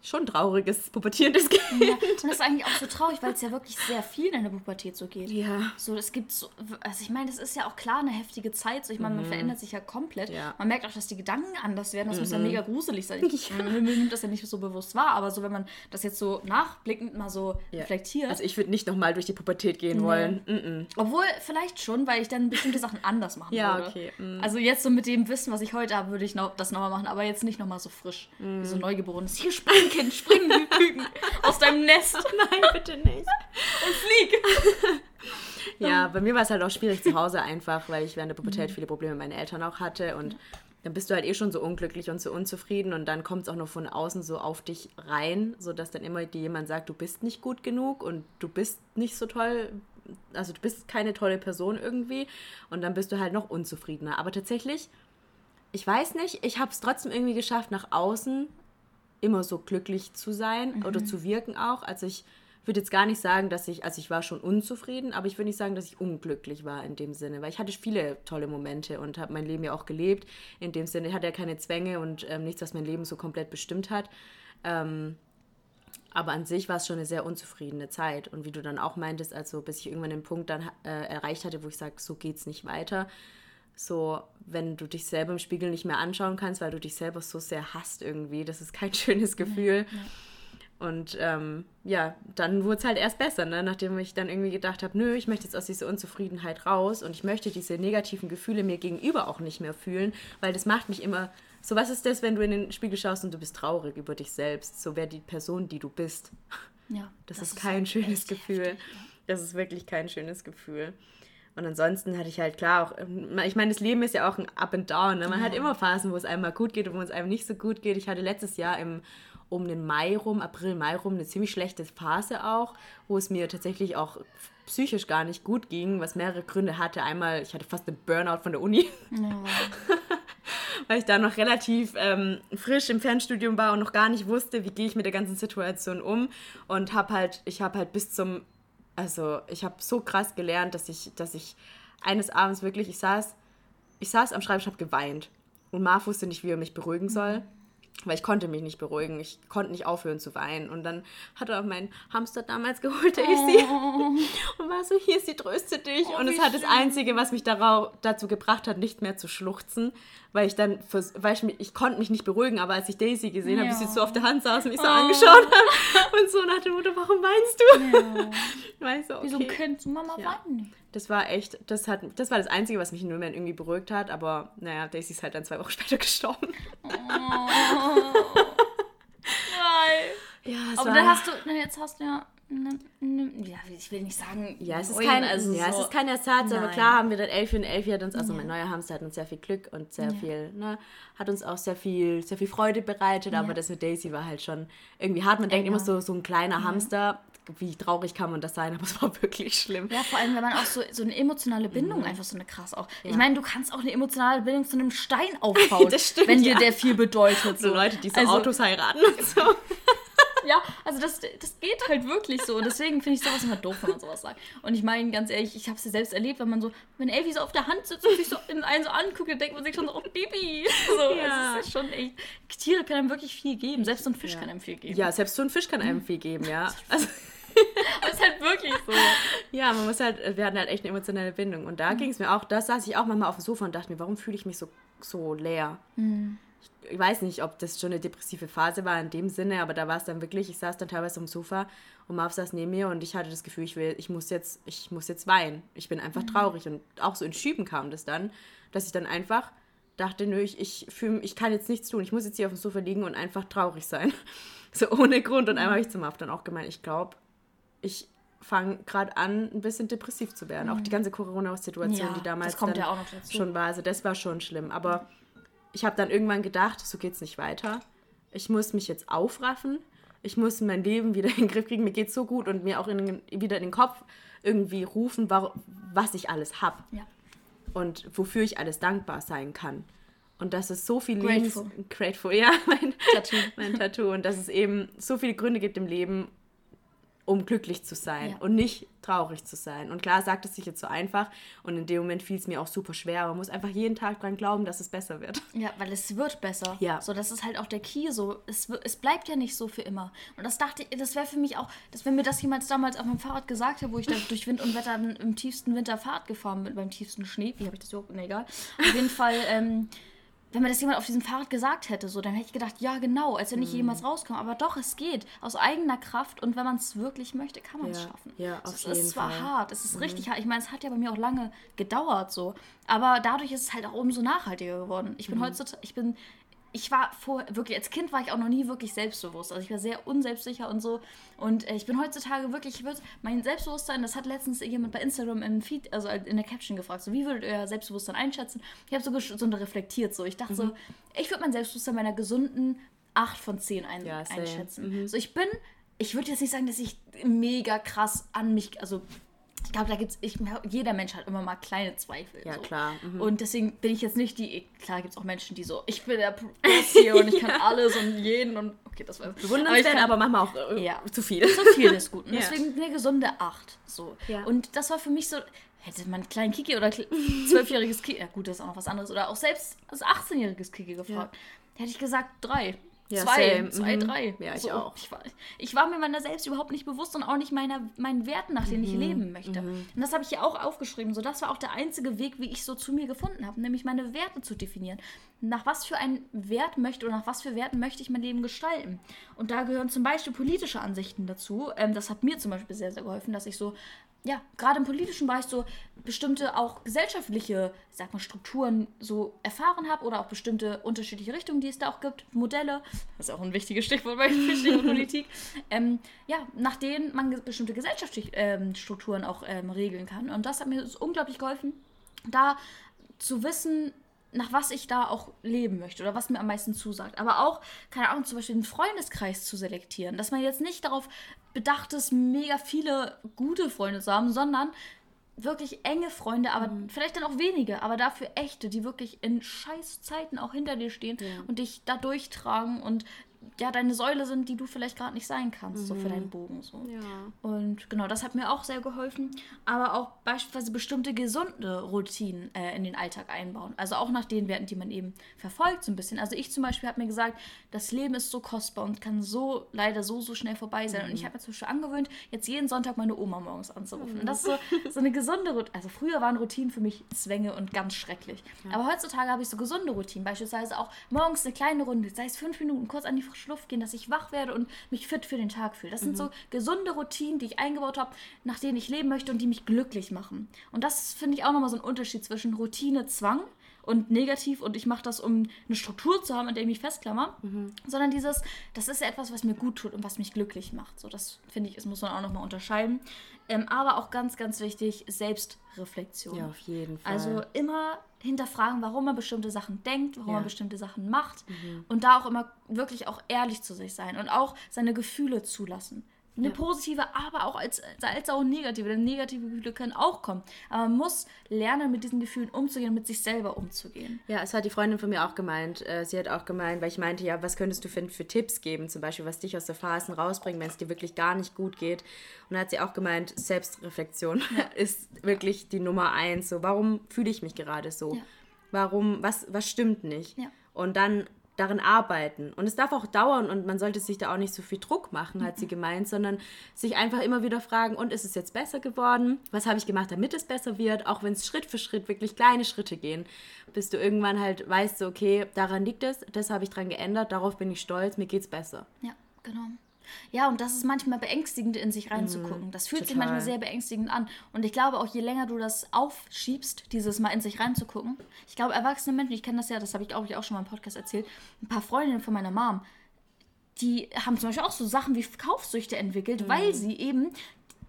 schon trauriges, pubertierendes Kind. Ja, und das ist eigentlich auch so traurig, weil es ja wirklich sehr viel in der Pubertät so geht. Ja. So, es gibt so, also ich meine, das ist ja auch klar eine heftige Zeit. So, ich meine, mhm. man verändert sich ja komplett. Ja. Man merkt auch, dass die Gedanken anders werden. Das mhm. muss ja mhm. mega gruselig sein. Ich, ja. Nimmt das ja nicht so bewusst wahr, aber so, wenn man das jetzt so nachblickend mal so ja. reflektiert. Also ich würde nicht nochmal durch die Pubertät gehen nee. wollen. Mhm. Obwohl, vielleicht schon, weil ich dann bestimmte Sachen anders machen ja, würde. Okay. Mhm. Also jetzt so mit dem Wissen, was ich heute habe, würde ich noch, das nochmal machen, aber jetzt nicht nochmal so frisch. Wie so mhm. neugeborenes. Hier springen Kind, spring, Küken aus deinem Nest. Nein, bitte nicht. Und flieg. Ja, bei mir war es halt auch schwierig zu Hause einfach, weil ich während der Pubertät mhm. viele Probleme mit meinen Eltern auch hatte und dann bist du halt eh schon so unglücklich und so unzufrieden und dann kommt es auch noch von außen so auf dich rein, sodass dann immer dir jemand sagt, du bist nicht gut genug und du bist nicht so toll, also du bist keine tolle Person irgendwie und dann bist du halt noch unzufriedener. Aber tatsächlich, ich weiß nicht, ich habe es trotzdem irgendwie geschafft, nach außen immer so glücklich zu sein mhm. oder zu wirken auch. Also ich würde jetzt gar nicht sagen, dass ich, also ich war schon unzufrieden, aber ich würde nicht sagen, dass ich unglücklich war in dem Sinne, weil ich hatte viele tolle Momente und habe mein Leben ja auch gelebt. In dem Sinne ich hatte ja keine Zwänge und ähm, nichts, was mein Leben so komplett bestimmt hat. Ähm, aber an sich war es schon eine sehr unzufriedene Zeit. Und wie du dann auch meintest, also bis ich irgendwann den Punkt dann äh, erreicht hatte, wo ich sage, so geht's nicht weiter, so, wenn du dich selber im Spiegel nicht mehr anschauen kannst, weil du dich selber so sehr hasst irgendwie, das ist kein schönes Gefühl. Ja, ja. Und ähm, ja, dann wurde es halt erst besser, ne? nachdem ich dann irgendwie gedacht habe, nö, ich möchte jetzt aus dieser Unzufriedenheit raus und ich möchte diese negativen Gefühle mir gegenüber auch nicht mehr fühlen, weil das macht mich immer. So, was ist das, wenn du in den Spiegel schaust und du bist traurig über dich selbst? So wäre die Person, die du bist. Ja. Das, das ist kein ist schönes Gefühl. Heftig, ja. Das ist wirklich kein schönes Gefühl. Und ansonsten hatte ich halt klar auch, ähm, ich meine, das Leben ist ja auch ein Up and Down. Ne? Man ja. hat immer Phasen, wo es einem mal gut geht und wo es einem nicht so gut geht. Ich hatte letztes Jahr im, um den Mai rum, April, Mai rum, eine ziemlich schlechte Phase auch, wo es mir tatsächlich auch psychisch gar nicht gut ging, was mehrere Gründe hatte. Einmal, ich hatte fast einen Burnout von der Uni. Ja. weil ich da noch relativ ähm, frisch im Fernstudium war und noch gar nicht wusste, wie gehe ich mit der ganzen Situation um und habe halt, ich habe halt bis zum also ich habe so krass gelernt, dass ich, dass ich eines Abends wirklich, ich saß, ich saß am Schreibtisch, habe geweint. Und Marv wusste nicht, wie er mich beruhigen soll. weil ich konnte mich nicht beruhigen. Ich konnte nicht aufhören zu weinen. Und dann hat er meinen Hamster damals geholt, Daisy. Oh. Und war so, hier, sie tröstet dich. Oh, und es hat schön. das Einzige, was mich darauf, dazu gebracht hat, nicht mehr zu schluchzen. Weil ich dann, weil ich, mich, ich konnte mich nicht beruhigen, aber als ich Daisy gesehen ja. habe, wie sie so auf der Hand saß und mich so oh. angeschaut hat. Und so nach dem Motto, warum weinst du? Ja. Weißt du, okay. Wieso könnt Mama ja. weinen? Das war echt, das hat, das war das Einzige, was mich in Moment irgendwie beruhigt hat. Aber naja, Daisy ist halt dann zwei Wochen später gestorben. Oh. ja, aber dann hast du, jetzt hast du ja ja, ich will nicht sagen, ja, es ist kein, also ja, so. es ist kein Ersatz, Nein. aber klar haben wir dann Elfie und Elfie hat uns, also ja. mein neuer Hamster hat uns sehr viel Glück und sehr ja. viel, ne, hat uns auch sehr viel, sehr viel Freude bereitet, aber das mit Daisy war halt schon irgendwie hart. Man denkt immer so, so ein kleiner Hamster, wie traurig kann man das sein, aber es war wirklich schlimm. Ja, vor allem, wenn man auch so, so eine emotionale Bindung mhm. einfach so eine krass auch. Ja. Ich meine, du kannst auch eine emotionale Bindung zu einem Stein aufbauen, stimmt, wenn dir der viel bedeutet. So, so Leute, die so also, Autos heiraten und so. ja, also das, das geht halt wirklich so. Und deswegen finde ich sowas immer doof, wenn man sowas sagt. Und ich meine, ganz ehrlich, ich habe es ja selbst erlebt, wenn man so, wenn Elfie so auf der Hand sitzt und sich so in einen so anguckt, dann denkt man sich schon so, oh Baby. So, ja. es ist schon echt. Tiere können einem wirklich viel geben. Selbst so ein Fisch ja. kann einem viel geben. Ja, selbst so ein Fisch kann einem viel geben, ja. Also, das ist halt wirklich so. Ja, man muss halt, wir hatten halt echt eine emotionale Bindung. Und da mhm. ging es mir auch, da saß ich auch manchmal auf dem Sofa und dachte mir, warum fühle ich mich so, so leer? Mhm. Ich, weiß nicht, ob das schon eine depressive Phase war in dem Sinne, aber da war es dann wirklich, ich saß dann teilweise auf dem Sofa und Marv saß neben mir und ich hatte das Gefühl, ich will, ich muss jetzt, ich muss jetzt weinen. Ich bin einfach mhm. traurig. Und auch so in Schüben kam das dann, dass ich dann einfach dachte, nö, ich, ich, fühl, ich kann jetzt nichts tun. Ich muss jetzt hier auf dem Sofa liegen und einfach traurig sein. so ohne Grund. Und einmal habe ich zum Marv dann auch gemeint, ich glaube, ich fange gerade an, ein bisschen depressiv zu werden. Mhm. Auch die ganze Corona-Situation, ja, die damals ja schon war. Also das war schon schlimm. Aber ich habe dann irgendwann gedacht, so geht es nicht weiter. Ich muss mich jetzt aufraffen. Ich muss mein Leben wieder in den Griff kriegen. Mir geht es so gut und mir auch in, wieder in den Kopf irgendwie rufen, was ich alles habe. Ja. Und wofür ich alles dankbar sein kann. Und dass es so viel Grateful. Lebens... Grateful, ja, mein Tattoo. mein Tattoo. Und dass es eben so viele Gründe gibt im Leben, um glücklich zu sein ja. und nicht traurig zu sein. Und klar sagt es sich jetzt so einfach und in dem Moment fiel es mir auch super schwer. Man muss einfach jeden Tag dran glauben, dass es besser wird. Ja, weil es wird besser. Ja. So, das ist halt auch der Key. So, es, es bleibt ja nicht so für immer. Und das dachte ich, das wäre für mich auch, dass wenn mir das jemand damals auf meinem Fahrrad gesagt hat, wo ich dann durch Wind und Wetter im tiefsten Winter Fahrrad gefahren bin, beim tiefsten Schnee, wie habe ich das überhaupt? Nee, egal. Auf jeden Fall, ähm, wenn mir das jemand auf diesem Fahrrad gesagt hätte, so, dann hätte ich gedacht, ja, genau, als wenn ich mhm. jemals rauskomme. Aber doch, es geht. Aus eigener Kraft und wenn man es wirklich möchte, kann man es ja. schaffen. Ja, auf es jeden ist zwar Fall. hart, es ist mhm. richtig hart. Ich meine, es hat ja bei mir auch lange gedauert, so. Aber dadurch ist es halt auch umso nachhaltiger geworden. Ich bin mhm. heutzutage, ich bin ich war vor, wirklich, als Kind war ich auch noch nie wirklich selbstbewusst. Also ich war sehr unselbstsicher und so. Und äh, ich bin heutzutage wirklich, ich würde, mein Selbstbewusstsein, das hat letztens jemand bei Instagram im Feed, also in der Caption gefragt, so wie würdet ihr euer Selbstbewusstsein einschätzen? Ich habe so, so reflektiert, so. Ich dachte mhm. so, ich würde mein Selbstbewusstsein meiner gesunden 8 von 10 ein, ja, einschätzen. Mhm. So, ich bin, ich würde jetzt nicht sagen, dass ich mega krass an mich, also ich glaube, da gibt es, jeder Mensch hat immer mal kleine Zweifel. Ja, so. klar. Mhm. Und deswegen bin ich jetzt nicht die, klar gibt es auch Menschen, die so, ich bin der Boss hier und ich kann alles und jeden und, okay, das war Bewundernswert, aber, aber manchmal auch äh, ja, zu viel. Zu viel ist gut. Und ja. deswegen eine gesunde Acht. So. Ja. Und das war für mich so, hätte man einen kleinen Kiki oder zwölfjähriges Kiki, ja gut, das ist auch noch was anderes, oder auch selbst als 18-jähriges Kiki gefragt, hätte ich gesagt drei. Ja, zwei, same. zwei, mhm. drei. Ja, ich so, auch. Ich war, ich war, mir meiner selbst überhaupt nicht bewusst und auch nicht meiner, meinen Werten, nach denen mhm. ich leben möchte. Mhm. Und das habe ich hier auch aufgeschrieben. So, das war auch der einzige Weg, wie ich so zu mir gefunden habe, nämlich meine Werte zu definieren. Nach was für einen Wert möchte oder nach was für Werten möchte ich mein Leben gestalten? Und da gehören zum Beispiel politische Ansichten dazu. Ähm, das hat mir zum Beispiel sehr, sehr geholfen, dass ich so ja, gerade im politischen Bereich so bestimmte auch gesellschaftliche, sag mal, Strukturen so erfahren habe oder auch bestimmte unterschiedliche Richtungen, die es da auch gibt, Modelle, das ist auch ein wichtiges Stichwort bei Politik, ähm, ja, nach denen man bestimmte gesellschaftliche ähm, Strukturen auch ähm, regeln kann. Und das hat mir unglaublich geholfen, da zu wissen, nach was ich da auch leben möchte oder was mir am meisten zusagt. Aber auch, keine Ahnung, zum Beispiel einen Freundeskreis zu selektieren. Dass man jetzt nicht darauf bedacht ist, mega viele gute Freunde zu haben, sondern wirklich enge Freunde, aber mhm. vielleicht dann auch wenige, aber dafür echte, die wirklich in scheiß Zeiten auch hinter dir stehen ja. und dich da durchtragen und ja deine Säule sind, die du vielleicht gerade nicht sein kannst, Mhm. so für deinen Bogen. So. Ja. Und genau, das hat mir auch sehr geholfen. Aber auch beispielsweise bestimmte gesunde Routinen äh, in den Alltag einbauen. Also auch nach den Werten, die man eben verfolgt, so ein bisschen. Also ich zum Beispiel habe mir gesagt, das Leben ist so kostbar und kann so leider so, so schnell vorbei sein. Und ich habe mir zum Beispiel angewöhnt, jetzt jeden Sonntag meine Oma morgens anzurufen. Und das ist so, so eine gesunde Routine. Also früher waren Routinen für mich Zwänge und ganz schrecklich. Aber heutzutage habe ich so gesunde Routinen. Beispielsweise auch morgens eine kleine Runde, sei es fünf Minuten, kurz an die frische Luft gehen, dass ich wach werde und mich fit für den Tag fühle. Das sind so gesunde Routinen, die ich eingebaut habe, nach denen ich leben möchte und die mich glücklich machen. Und das finde ich auch nochmal so ein Unterschied zwischen Routine, Zwang und negativ und ich mache das, um eine Struktur zu haben, an der ich mich festklammer, sondern dieses, das ist ja etwas, was mir gut tut und was mich glücklich macht. So, das finde ich, das muss man auch nochmal unterscheiden. Ähm, aber auch ganz, ganz wichtig, Selbstreflexion. Ja, auf jeden Fall. Also immer hinterfragen, warum man bestimmte Sachen denkt, warum Ja. man bestimmte Sachen macht und da auch immer wirklich auch ehrlich zu sich sein und auch seine Gefühle zulassen. Eine positive, aber auch als, als auch negative, denn negative Gefühle können auch kommen. Aber man muss lernen, mit diesen Gefühlen umzugehen mit sich selber umzugehen. Ja, es hat die Freundin von mir auch gemeint. Äh, Sie hat auch gemeint, weil ich meinte, ja, was könntest du für, für Tipps geben, zum Beispiel, was dich aus der Phasen rausbringt, wenn es dir wirklich gar nicht gut geht. Und da hat sie auch gemeint, Selbstreflexion ist wirklich die Nummer eins. So, warum fühle ich mich gerade so? Ja. Warum, was, was stimmt nicht? Ja. Und dann darin arbeiten. Und es darf auch dauern und man sollte sich da auch nicht so viel Druck machen, hat sie gemeint, sondern sich einfach immer wieder fragen, und ist es jetzt besser geworden? Was habe ich gemacht, damit es besser wird? Auch wenn es Schritt für Schritt wirklich kleine Schritte gehen, bis du irgendwann halt weißt, okay, daran liegt es, das habe ich dran geändert, darauf bin ich stolz, mir geht's besser. Ja, genau. Ja, und das ist manchmal beängstigend, in sich reinzugucken. Das fühlt sich total. manchmal sehr beängstigend an. Und ich glaube auch, je länger du das aufschiebst, dieses Mal in sich reinzugucken, ich glaube, erwachsene Menschen, ich kenne das ja, das habe ich glaube ich auch schon mal im Podcast erzählt, ein paar Freundinnen von meiner Mom, die haben zum Beispiel auch so Sachen wie Kaufsüchte entwickelt, weil sie eben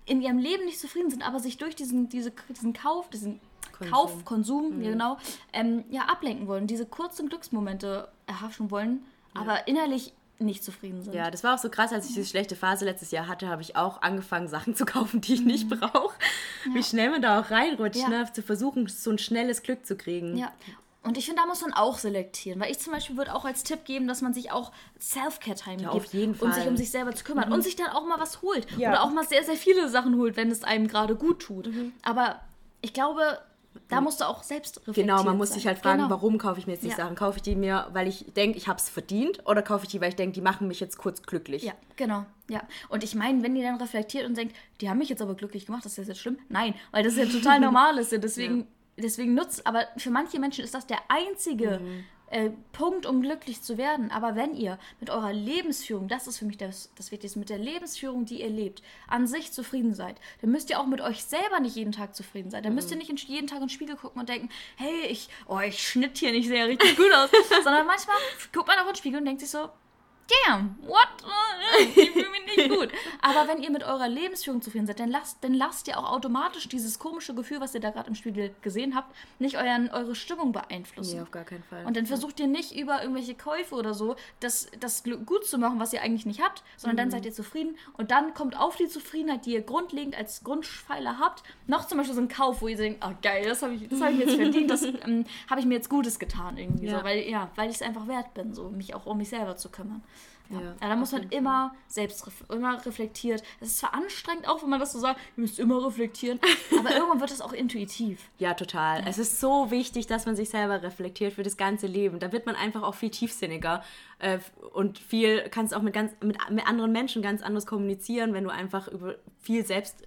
in ihrem Leben nicht zufrieden sind, aber sich durch diesen, diese, diesen Kauf, diesen Konsum. Kauf, Konsum, ja, genau, ähm, ja, ablenken wollen, diese kurzen Glücksmomente erhaschen wollen, aber innerlich nicht zufrieden sind. Ja, das war auch so krass, als ich diese schlechte Phase letztes Jahr hatte, habe ich auch angefangen, Sachen zu kaufen, die ich nicht brauche. Wie schnell man da auch reinrutscht, Ja. ne? zu versuchen, so ein schnelles Glück zu kriegen. Ja. Und ich finde, da muss man auch selektieren. Weil ich zum Beispiel würde auch als Tipp geben, dass man sich auch Self-Care-Time Ja, gibt. auf jeden Und sich. Mhm. um sich selber zu kümmern. Und sich dann auch mal was holt. Ja. Oder auch mal sehr, sehr viele Sachen holt, wenn es einem gerade gut tut. Mhm. Aber ich glaube, da musst du auch selbst reflektieren. Genau, man muss sich halt fragen, Genau. warum kaufe ich mir jetzt die Ja. Sachen? Kaufe ich die mir, weil ich denke, ich habe es verdient? Oder kaufe ich die, weil ich denke, die machen mich jetzt kurz glücklich? Ja, genau. Ja. Und ich meine, wenn ihr dann reflektiert und denkt, die haben mich jetzt aber glücklich gemacht, das ist jetzt schlimm. Nein, weil das ja total normal ist. Ja, deswegen, deswegen nutzt, aber für manche Menschen ist das der einzige Mhm. Äh, Punkt, um glücklich zu werden. Aber wenn ihr mit eurer Lebensführung, das ist für mich das, das Wichtigste, mit der Lebensführung, die ihr lebt, an sich zufrieden seid, dann müsst ihr auch mit euch selber nicht jeden Tag zufrieden sein. Dann müsst ihr nicht in, jeden Tag in den Spiegel gucken und denken, hey, ich, oh, ich schnitt hier nicht sehr richtig gut aus. Sondern manchmal guckt man auch in den Spiegel und denkt sich so, damn, what? Ich fühle mich nicht gut. Aber wenn ihr mit eurer Lebensführung zufrieden seid, dann lasst, dann lasst ihr auch automatisch dieses komische Gefühl, was ihr da gerade im Spiegel gesehen habt, nicht euren, eure Stimmung beeinflussen. Nee, auf gar keinen Fall. Und dann versucht ihr nicht über irgendwelche Käufe oder so das, das Glück gut zu machen, was ihr eigentlich nicht habt, sondern dann seid ihr zufrieden und dann kommt auf die Zufriedenheit, die ihr grundlegend als Grundpfeiler habt, noch zum Beispiel so ein Kauf, wo ihr denkt, ah geil, das habe ich, das hab ich mir jetzt verdient, das ähm, habe ich mir jetzt Gutes getan irgendwie Ja. so, weil ja, weil ich es einfach wert bin, so mich auch um mich selber zu kümmern. Ja. Ja, Ja, da muss man immer selbst ref immer reflektiert. Es ist zwar anstrengend auch, wenn man das so sagt, ihr müsst immer reflektieren, aber irgendwann wird es auch intuitiv. Ja, total. Es ist so wichtig, dass man sich selber reflektiert für das ganze Leben. Da wird man einfach auch viel tiefsinniger äh, und viel kannst auch mit ganz mit, mit anderen Menschen ganz anders kommunizieren, wenn du einfach über viel selbst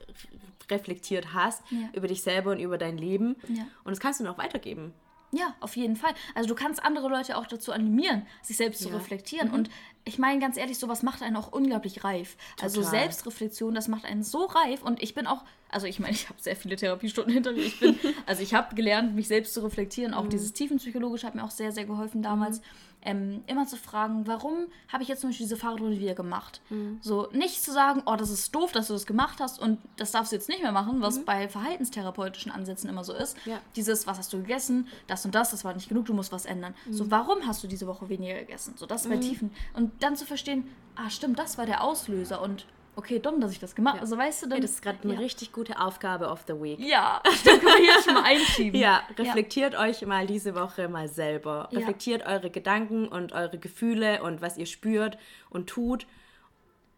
reflektiert hast Ja. über dich selber und über dein Leben. Ja. Und das kannst du noch weitergeben. Ja, auf jeden Fall. Also du kannst andere Leute auch dazu animieren, sich selbst zu Ja. reflektieren. Und ich meine ganz ehrlich, sowas macht einen auch unglaublich reif. Also Total. Selbstreflexion, das macht einen so reif. Und ich bin auch, also ich meine, ich habe sehr viele Therapiestunden hinter mir. Ich bin, also ich habe gelernt, mich selbst zu reflektieren. Auch dieses Tiefenpsychologische hat mir auch sehr, sehr geholfen damals. Ähm, immer zu fragen, warum habe ich jetzt zum Beispiel diese Fahrradrunde wieder gemacht? So, nicht zu sagen, oh, das ist doof, dass du das gemacht hast und das darfst du jetzt nicht mehr machen, was bei verhaltenstherapeutischen Ansätzen immer so ist. Ja. Dieses, was hast du gegessen, das und das, das war nicht genug, du musst was ändern. So, warum hast du diese Woche weniger gegessen? So, das bei Tiefen. Und dann zu verstehen, ah, stimmt, das war der Auslöser und okay, dumm, dass ich das gemacht habe. Also weißt du, dann. Hey, das ist gerade eine richtig gute Aufgabe of the Week. Ja, glaube, können wir hier schon mal einschieben. Ja, reflektiert euch mal diese Woche mal selber. Ja. Reflektiert eure Gedanken und eure Gefühle und was ihr spürt und tut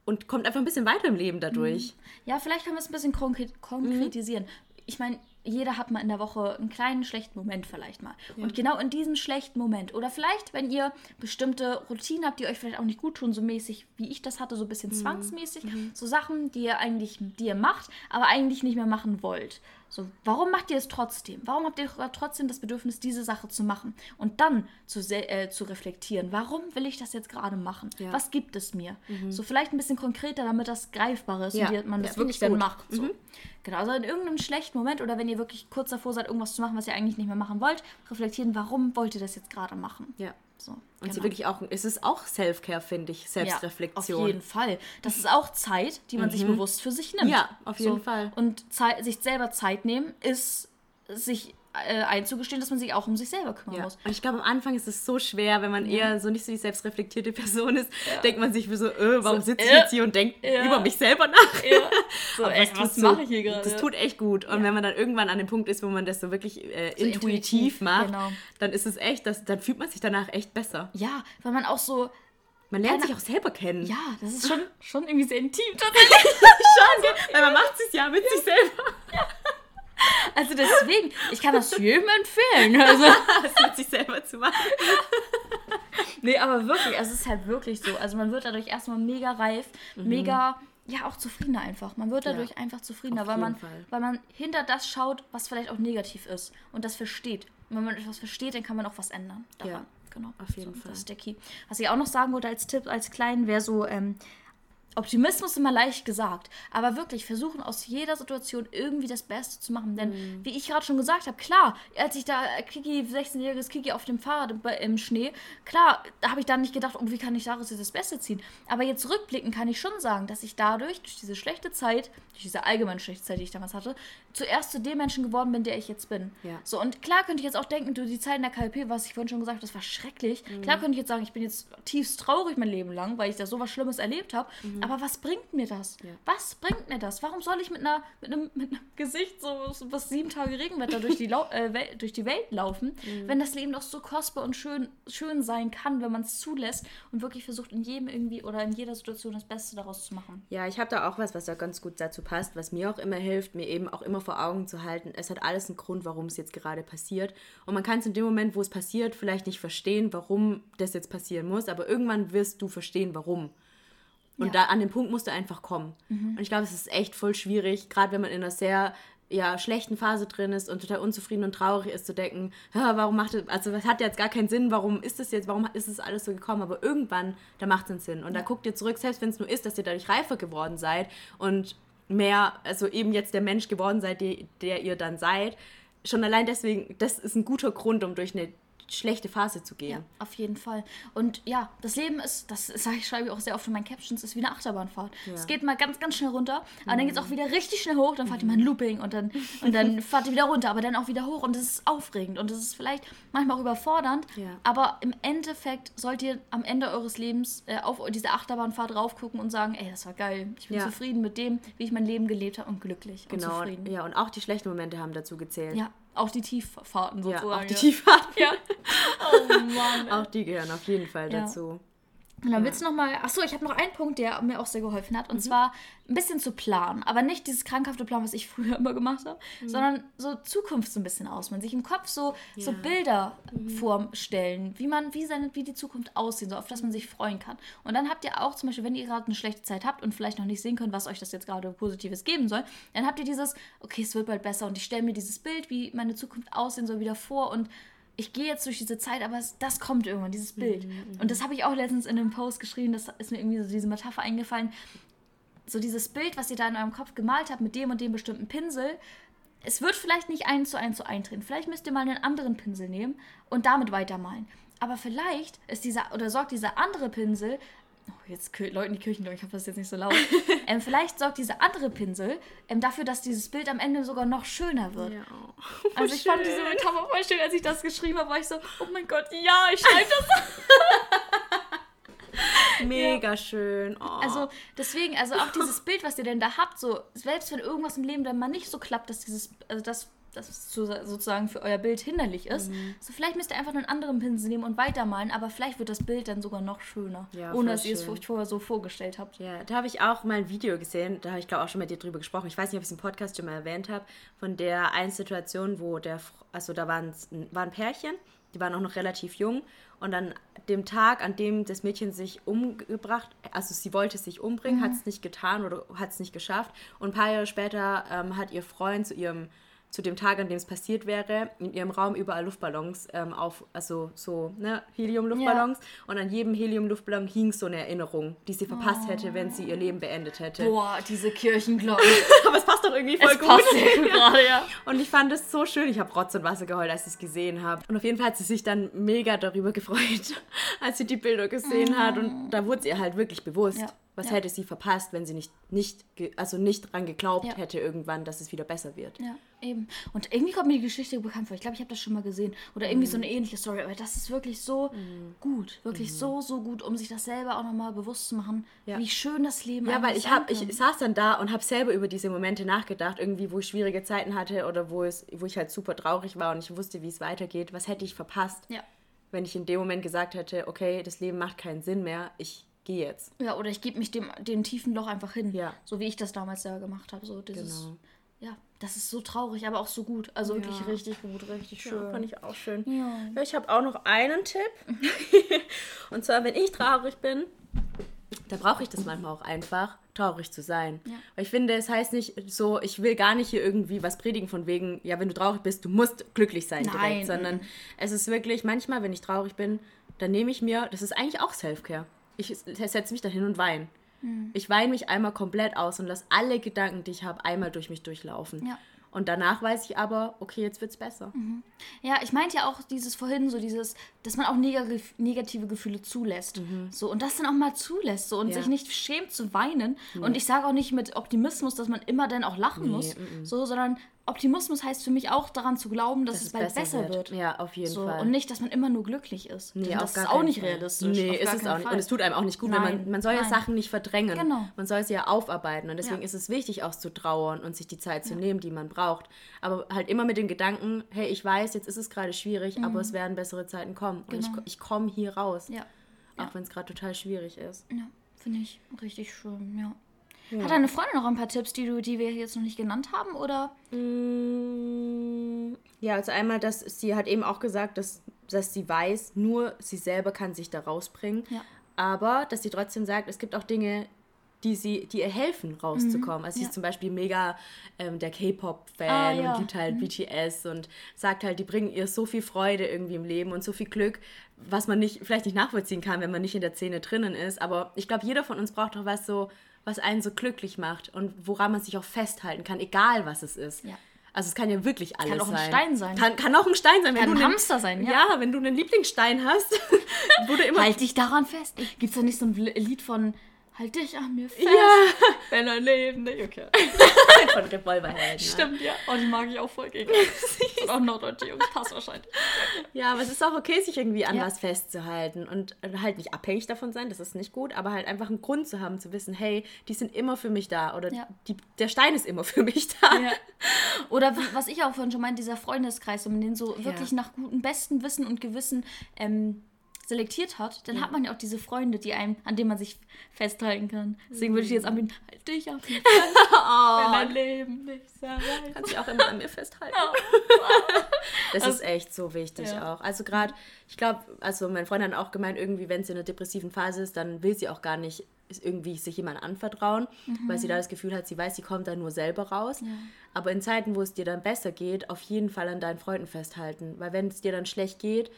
und kommt einfach ein bisschen weiter im Leben dadurch. Ja, vielleicht können wir es ein bisschen konkret konkretisieren. Ich meine, jeder hat mal in der Woche einen kleinen schlechten Moment vielleicht mal. Und genau in diesem schlechten Moment oder vielleicht, wenn ihr bestimmte Routinen habt, die euch vielleicht auch nicht gut tun, so mäßig wie ich das hatte, so ein bisschen zwangsmäßig, so Sachen, die ihr eigentlich, die ihr macht, aber eigentlich nicht mehr machen wollt. So, warum macht ihr es trotzdem? Warum habt ihr trotzdem das Bedürfnis, diese Sache zu machen? Und dann zu, äh, zu reflektieren, warum will ich das jetzt gerade machen? Ja. Was gibt es mir? So vielleicht ein bisschen konkreter, damit das greifbar ist Ja. und man Ja, das ich wirklich dann gut. macht. So. Genau, also in irgendeinem schlechten Moment oder wenn ihr wirklich kurz davor seid, irgendwas zu machen, was ihr eigentlich nicht mehr machen wollt, reflektieren, warum wollt ihr das jetzt gerade machen? Ja. So, Und genau. so wirklich auch, es ist auch Self-Care, finde ich, Selbstreflexion. Ja, auf jeden Fall. Das ist auch Zeit, die man sich bewusst für sich nimmt. Mhm. Ja, auf jeden Fall. Und Zei- sich selber Zeit nehmen ist sich äh, einzugestehen, dass man sich auch um sich selber kümmern Ja. muss. Und ich glaube, am Anfang ist es so schwer, wenn man eher so nicht so die selbstreflektierte Person ist, denkt man sich so, äh, warum sitze ich äh, jetzt hier und denke ja. über mich selber nach? Ja. So, Aber das was tut mache so- ich hier gerade? Das tut echt gut. Und wenn man dann irgendwann an dem Punkt ist, wo man das so wirklich äh, So intuitiv, intuitiv, macht, genau. dann ist es echt, das, dann fühlt man sich danach echt besser. ja, weil man auch so, Man lernt sich auch selber kennen. ja, das ist schon, schon irgendwie sehr intim tatsächlich. Schon, gell? weil man macht es ja mit sich selber. Also deswegen, ich kann das jedem empfehlen. Also. Das mit sich selber zu machen. Nee, aber wirklich, es ist halt wirklich so. Also man wird dadurch erstmal mega reif, mega, ja, auch zufriedener einfach. Man wird dadurch einfach zufriedener, weil man, Fall. weil man hinter das schaut, was vielleicht auch negativ ist und das versteht. Und wenn man etwas versteht, dann kann man auch was ändern. Daran. Ja, genau. auf jeden Fall. Das ist der Key. Was ich auch noch sagen wollte als Tipp, als Kleinen, wäre so, ähm, Optimismus ist immer leicht gesagt, aber wirklich versuchen aus jeder Situation irgendwie das Beste zu machen. Denn Mhm. wie ich gerade schon gesagt habe, klar, als ich da äh, Kiki, 16-jähriges Kiki auf dem Fahrrad im- im Schnee, klar, da habe ich dann nicht gedacht, oh, wie kann ich daraus jetzt das Beste ziehen. Aber jetzt rückblickend kann ich schon sagen, dass ich dadurch, durch diese schlechte Zeit, durch diese allgemeine schlechte Zeit, die ich damals hatte, zuerst zu dem Menschen geworden bin, der ich jetzt bin. Ja. So, und klar könnte ich jetzt auch denken, du, die Zeit in der KLP, was ich vorhin schon gesagt habe, das war schrecklich. Mhm. Klar könnte ich jetzt sagen, ich bin jetzt tiefst traurig mein Leben lang, weil ich da so was Schlimmes erlebt habe. Mhm. Aber was bringt mir das? Was bringt mir das? Warum soll ich mit, einer, mit, einem, mit einem Gesicht so, so was sieben Tage Regenwetter durch die, Lau äh, Welt, durch die Welt laufen, Mhm. wenn das Leben doch so kostbar und schön, schön sein kann, wenn man es zulässt und wirklich versucht, in jedem irgendwie oder in jeder Situation das Beste daraus zu machen? Ja, ich habe da auch was, was da ganz gut dazu passt, was mir auch immer hilft, mir eben auch immer vor Augen zu halten, es hat alles einen Grund, warum es jetzt gerade passiert. Und man kann es in dem Moment, wo es passiert, vielleicht nicht verstehen, warum das jetzt passieren muss, aber irgendwann wirst du verstehen, warum. Und Ja. da an den Punkt musst du einfach kommen. Und ich glaube, es ist echt voll schwierig, gerade wenn man in einer sehr ja, schlechten Phase drin ist und total unzufrieden und traurig ist, zu denken, "Ja, warum macht es, also das hat jetzt gar keinen Sinn, warum ist es jetzt, warum ist es alles so gekommen, aber irgendwann, da macht es einen Sinn. Und da guckt ihr zurück, selbst wenn es nur ist, dass ihr dadurch reifer geworden seid und mehr, also eben jetzt der Mensch geworden seid, die, der ihr dann seid, schon allein deswegen, das ist ein guter Grund, um durch eine schlechte Phase zu gehen. Ja, auf jeden Fall. Und ja, das Leben ist, das sage ich, schreibe ich auch sehr oft in meinen Captions, ist wie eine Achterbahnfahrt. Es geht mal ganz, ganz schnell runter, aber dann geht es auch wieder richtig schnell hoch, dann fahrt ihr mal ein Looping und dann, und dann fahrt ihr wieder runter, aber dann auch wieder hoch und das ist aufregend und das ist vielleicht manchmal auch überfordernd, Ja. aber im Endeffekt sollt ihr am Ende eures Lebens äh, auf diese Achterbahnfahrt raufgucken und sagen, ey, das war geil. Ich bin Ja. zufrieden mit dem, wie ich mein Leben gelebt habe und glücklich Genau, und zufrieden. ja, und auch die schlechten Momente haben dazu gezählt. Ja, auch die Tieffahrten Ja, sozusagen. auch die ja. Tieffahrten. Ja. Oh Mann. Auch die gehören auf jeden Fall Ja. dazu. Und dann willst du noch mal, achso, ich habe noch einen Punkt, der mir auch sehr geholfen hat. Und zwar ein bisschen zu planen. Aber nicht dieses krankhafte Plan, was ich früher immer gemacht habe, sondern so Zukunft so ein bisschen ausmalen. Sich im Kopf so, so Bilder vorstellen, wie man, wie seine, wie die Zukunft aussehen, so auf das man sich freuen kann. Und dann habt ihr auch zum Beispiel, wenn ihr gerade eine schlechte Zeit habt und vielleicht noch nicht sehen könnt, was euch das jetzt gerade Positives geben soll, dann habt ihr dieses, okay, es wird bald besser und ich stelle mir dieses Bild, wie meine Zukunft aussehen soll, wieder vor und ich gehe jetzt durch diese Zeit, aber das kommt irgendwann, dieses Bild. Und das habe ich auch letztens in einem Post geschrieben, das ist mir irgendwie so diese Metapher eingefallen. So dieses Bild, was ihr da in eurem Kopf gemalt habt mit dem und dem bestimmten Pinsel, es wird vielleicht nicht eins zu eins so eintreten. Vielleicht müsst ihr mal einen anderen Pinsel nehmen und damit weitermalen. Aber vielleicht ist dieser, oder sorgt dieser andere Pinsel, oh, jetzt läuten die Kirchen, ich hoffe, das ist jetzt nicht so laut. ähm, vielleicht sorgt dieser andere Pinsel ähm, dafür, dass dieses Bild am Ende sogar noch schöner wird. Ja. Also ich fand diese Metapher voll schön, als ich das geschrieben habe, war ich so, oh mein Gott, ja, ich schreibe das. Mega schön. Oh. Also deswegen, also auch dieses Bild, was ihr denn da habt, so selbst wenn irgendwas im Leben dann mal nicht so klappt, dass dieses, also das, das sozusagen für euer Bild hinderlich ist, Mhm. so vielleicht müsst ihr einfach einen anderen Pinsel nehmen und weitermalen, aber vielleicht wird das Bild dann sogar noch schöner, Ja, ohne dass ihr es schön. euch vorher so vorgestellt habt. Ja, da habe ich auch mal ein Video gesehen, da habe ich glaube auch schon mit dir drüber gesprochen. Ich weiß nicht, ob ich es im Podcast schon mal erwähnt habe, von der einen Situation, wo der, also da waren war ein Pärchen, die waren auch noch relativ jung und an dem Tag, an dem das Mädchen sich umgebracht, also sie wollte sich umbringen, hat es nicht getan oder hat es nicht geschafft und ein paar Jahre später ähm, hat ihr Freund zu ihrem zu dem Tag, an dem es passiert wäre, in ihrem Raum überall Luftballons ähm, auf, also so, ne, Helium-Luftballons. Und an jedem Helium-Luftballon hing so eine Erinnerung, die sie verpasst hätte, wenn sie ihr Leben beendet hätte. Boah, diese Kirchenglocken. Aber es passt doch irgendwie voll Es gut. passt gerade, ja. Und ich fand es so schön. Ich habe Rotz und Wasser geheult, als ich es gesehen habe. Und auf jeden Fall hat sie sich dann mega darüber gefreut, als sie die Bilder gesehen hat. Und da wurde es ihr halt wirklich bewusst, Ja. Was Ja. hätte sie verpasst, wenn sie nicht, nicht, also nicht dran geglaubt Ja. hätte irgendwann, dass es wieder besser wird. Ja, eben. Und irgendwie kommt mir die Geschichte bekannt vor. Ich glaube, ich habe das schon mal gesehen. Oder irgendwie so Mhm. eine ähnliche Story. Aber das ist wirklich so gut. Wirklich so, so gut, um sich das selber auch nochmal bewusst zu machen, Ja. wie schön das Leben Ja, weil ich, hab, ich saß dann da und habe selber über diese Momente nachgedacht, irgendwie, wo ich schwierige Zeiten hatte oder wo, es, wo ich halt super traurig war und ich wusste, wie es weitergeht. Was hätte ich verpasst, Ja. wenn ich in dem Moment gesagt hätte, okay, das Leben macht keinen Sinn mehr, ich gehe jetzt. Ja, oder ich gebe mich dem, dem tiefen Loch einfach hin. Ja. So wie ich das damals da gemacht habe. So dieses, Genau. Ja, das ist so traurig, aber auch so gut. Also wirklich Ja. richtig gut, richtig schön. Ja, fand ich auch schön. Ja. Ja, ich habe auch noch einen Tipp. und zwar, wenn ich traurig bin, da brauche ich das manchmal auch einfach, traurig zu sein. Ja. Weil ich finde, es heißt nicht so, ich will gar nicht hier irgendwie was predigen von wegen, ja, wenn du traurig bist, du musst glücklich sein Nein. direkt, sondern es ist wirklich, manchmal, wenn ich traurig bin, dann nehme ich mir, das ist eigentlich auch Self-Care. Ich setze mich da hin und weine. Hm. Ich weine mich einmal komplett aus und lasse alle Gedanken, die ich habe, einmal durch mich durchlaufen. Ja. Und danach weiß ich aber, okay, jetzt wird's besser. Ja, ich meinte ja auch dieses vorhin, so dieses, dass man auch negativ, negative Gefühle zulässt. So, und das dann auch mal zulässt so, und Ja. sich nicht schämt zu weinen. Und ich sage auch nicht mit Optimismus, dass man immer dann auch lachen Nee, muss, mm, mm. so, sondern Optimismus heißt für mich auch daran zu glauben, dass, es bald besser, wird. Ja, auf jeden So, Fall. und nicht, dass man immer nur glücklich ist. Nee, das ist auch nicht Fall. realistisch. Nee, ist es auch nicht. Fall. Und es tut einem auch nicht gut, wenn man, Nein, man soll ja nein. Sachen nicht verdrängen. Genau. Man soll sie ja aufarbeiten. Und deswegen Ja. ist es wichtig, auch zu trauern und sich die Zeit zu nehmen, die man braucht. Aber halt immer mit dem Gedanken, hey, ich weiß, jetzt ist es gerade schwierig, aber es werden bessere Zeiten kommen. Und ich, Mhm. Genau. ich komme hier raus. Ja, Auch wenn es gerade total schwierig ist. ja finde ich richtig schön, ja. Hat deine Freundin noch ein paar Tipps, die, du, die wir jetzt noch nicht genannt haben? Oder? Mm, Ja, also einmal, dass sie hat eben auch gesagt, dass, dass sie weiß, nur sie selber kann sich da rausbringen. Ja. Aber dass sie trotzdem sagt, es gibt auch Dinge, die, sie, die ihr helfen, rauszukommen. Also sie Mhm. ja. ist zum Beispiel mega ähm, der K-Pop-Fan Ah, ja. und liebt halt BTS und sagt halt, die bringen ihr so viel Freude irgendwie im Leben und so viel Glück, was man nicht, vielleicht nicht nachvollziehen kann, wenn man nicht in der Szene drinnen ist. Aber ich glaube, jeder von uns braucht doch was so, was einen so glücklich macht und woran man sich auch festhalten kann, egal was es ist. Ja. Also es kann ja wirklich alles sein. auch ein Stein sein. Kann, kann auch ein Stein sein. Wenn Kann du ein einen- Hamster sein, ja. Ja, wenn du einen Lieblingsstein hast, du immer... Halt dich daran fest. Gibt es da nicht so ein Lied von Halt dich an mir fest? Ja. Wenn dein Leben nicht. Okay. von Revolverhelden. Stimmt, ja. Oh, die mag ich auch voll gegen. Und auch norddeutsche Jungs. Passt wahrscheinlich. Ja, aber es ist auch okay, sich irgendwie an Ja. was festzuhalten und halt nicht abhängig davon sein, das ist nicht gut, aber halt einfach einen Grund zu haben, zu wissen, hey, die sind immer für mich da oder Ja. die, der Stein ist immer für mich da. Ja. Oder was ich auch vorhin schon meinte, dieser Freundeskreis, man den so wirklich nach gutem, besten Wissen und Gewissen ähm, selektiert hat, dann hat man ja auch diese Freunde, die einem, an denen man sich festhalten kann. Deswegen würde ich jetzt anbieten, halt dich auf mich fest, wenn dein Leben nicht sehr weit Kann sich auch immer an mir festhalten. Das ist echt so wichtig Ja. auch. Also gerade, ich glaube, also mein Freund hat auch gemeint, irgendwie, wenn sie in einer depressiven Phase ist, dann will sie auch gar nicht irgendwie sich jemand anvertrauen, weil sie da das Gefühl hat, sie weiß, sie kommt da nur selber raus. Aber in Zeiten, wo es dir dann besser geht, auf jeden Fall an deinen Freunden festhalten. Weil wenn es dir dann schlecht geht,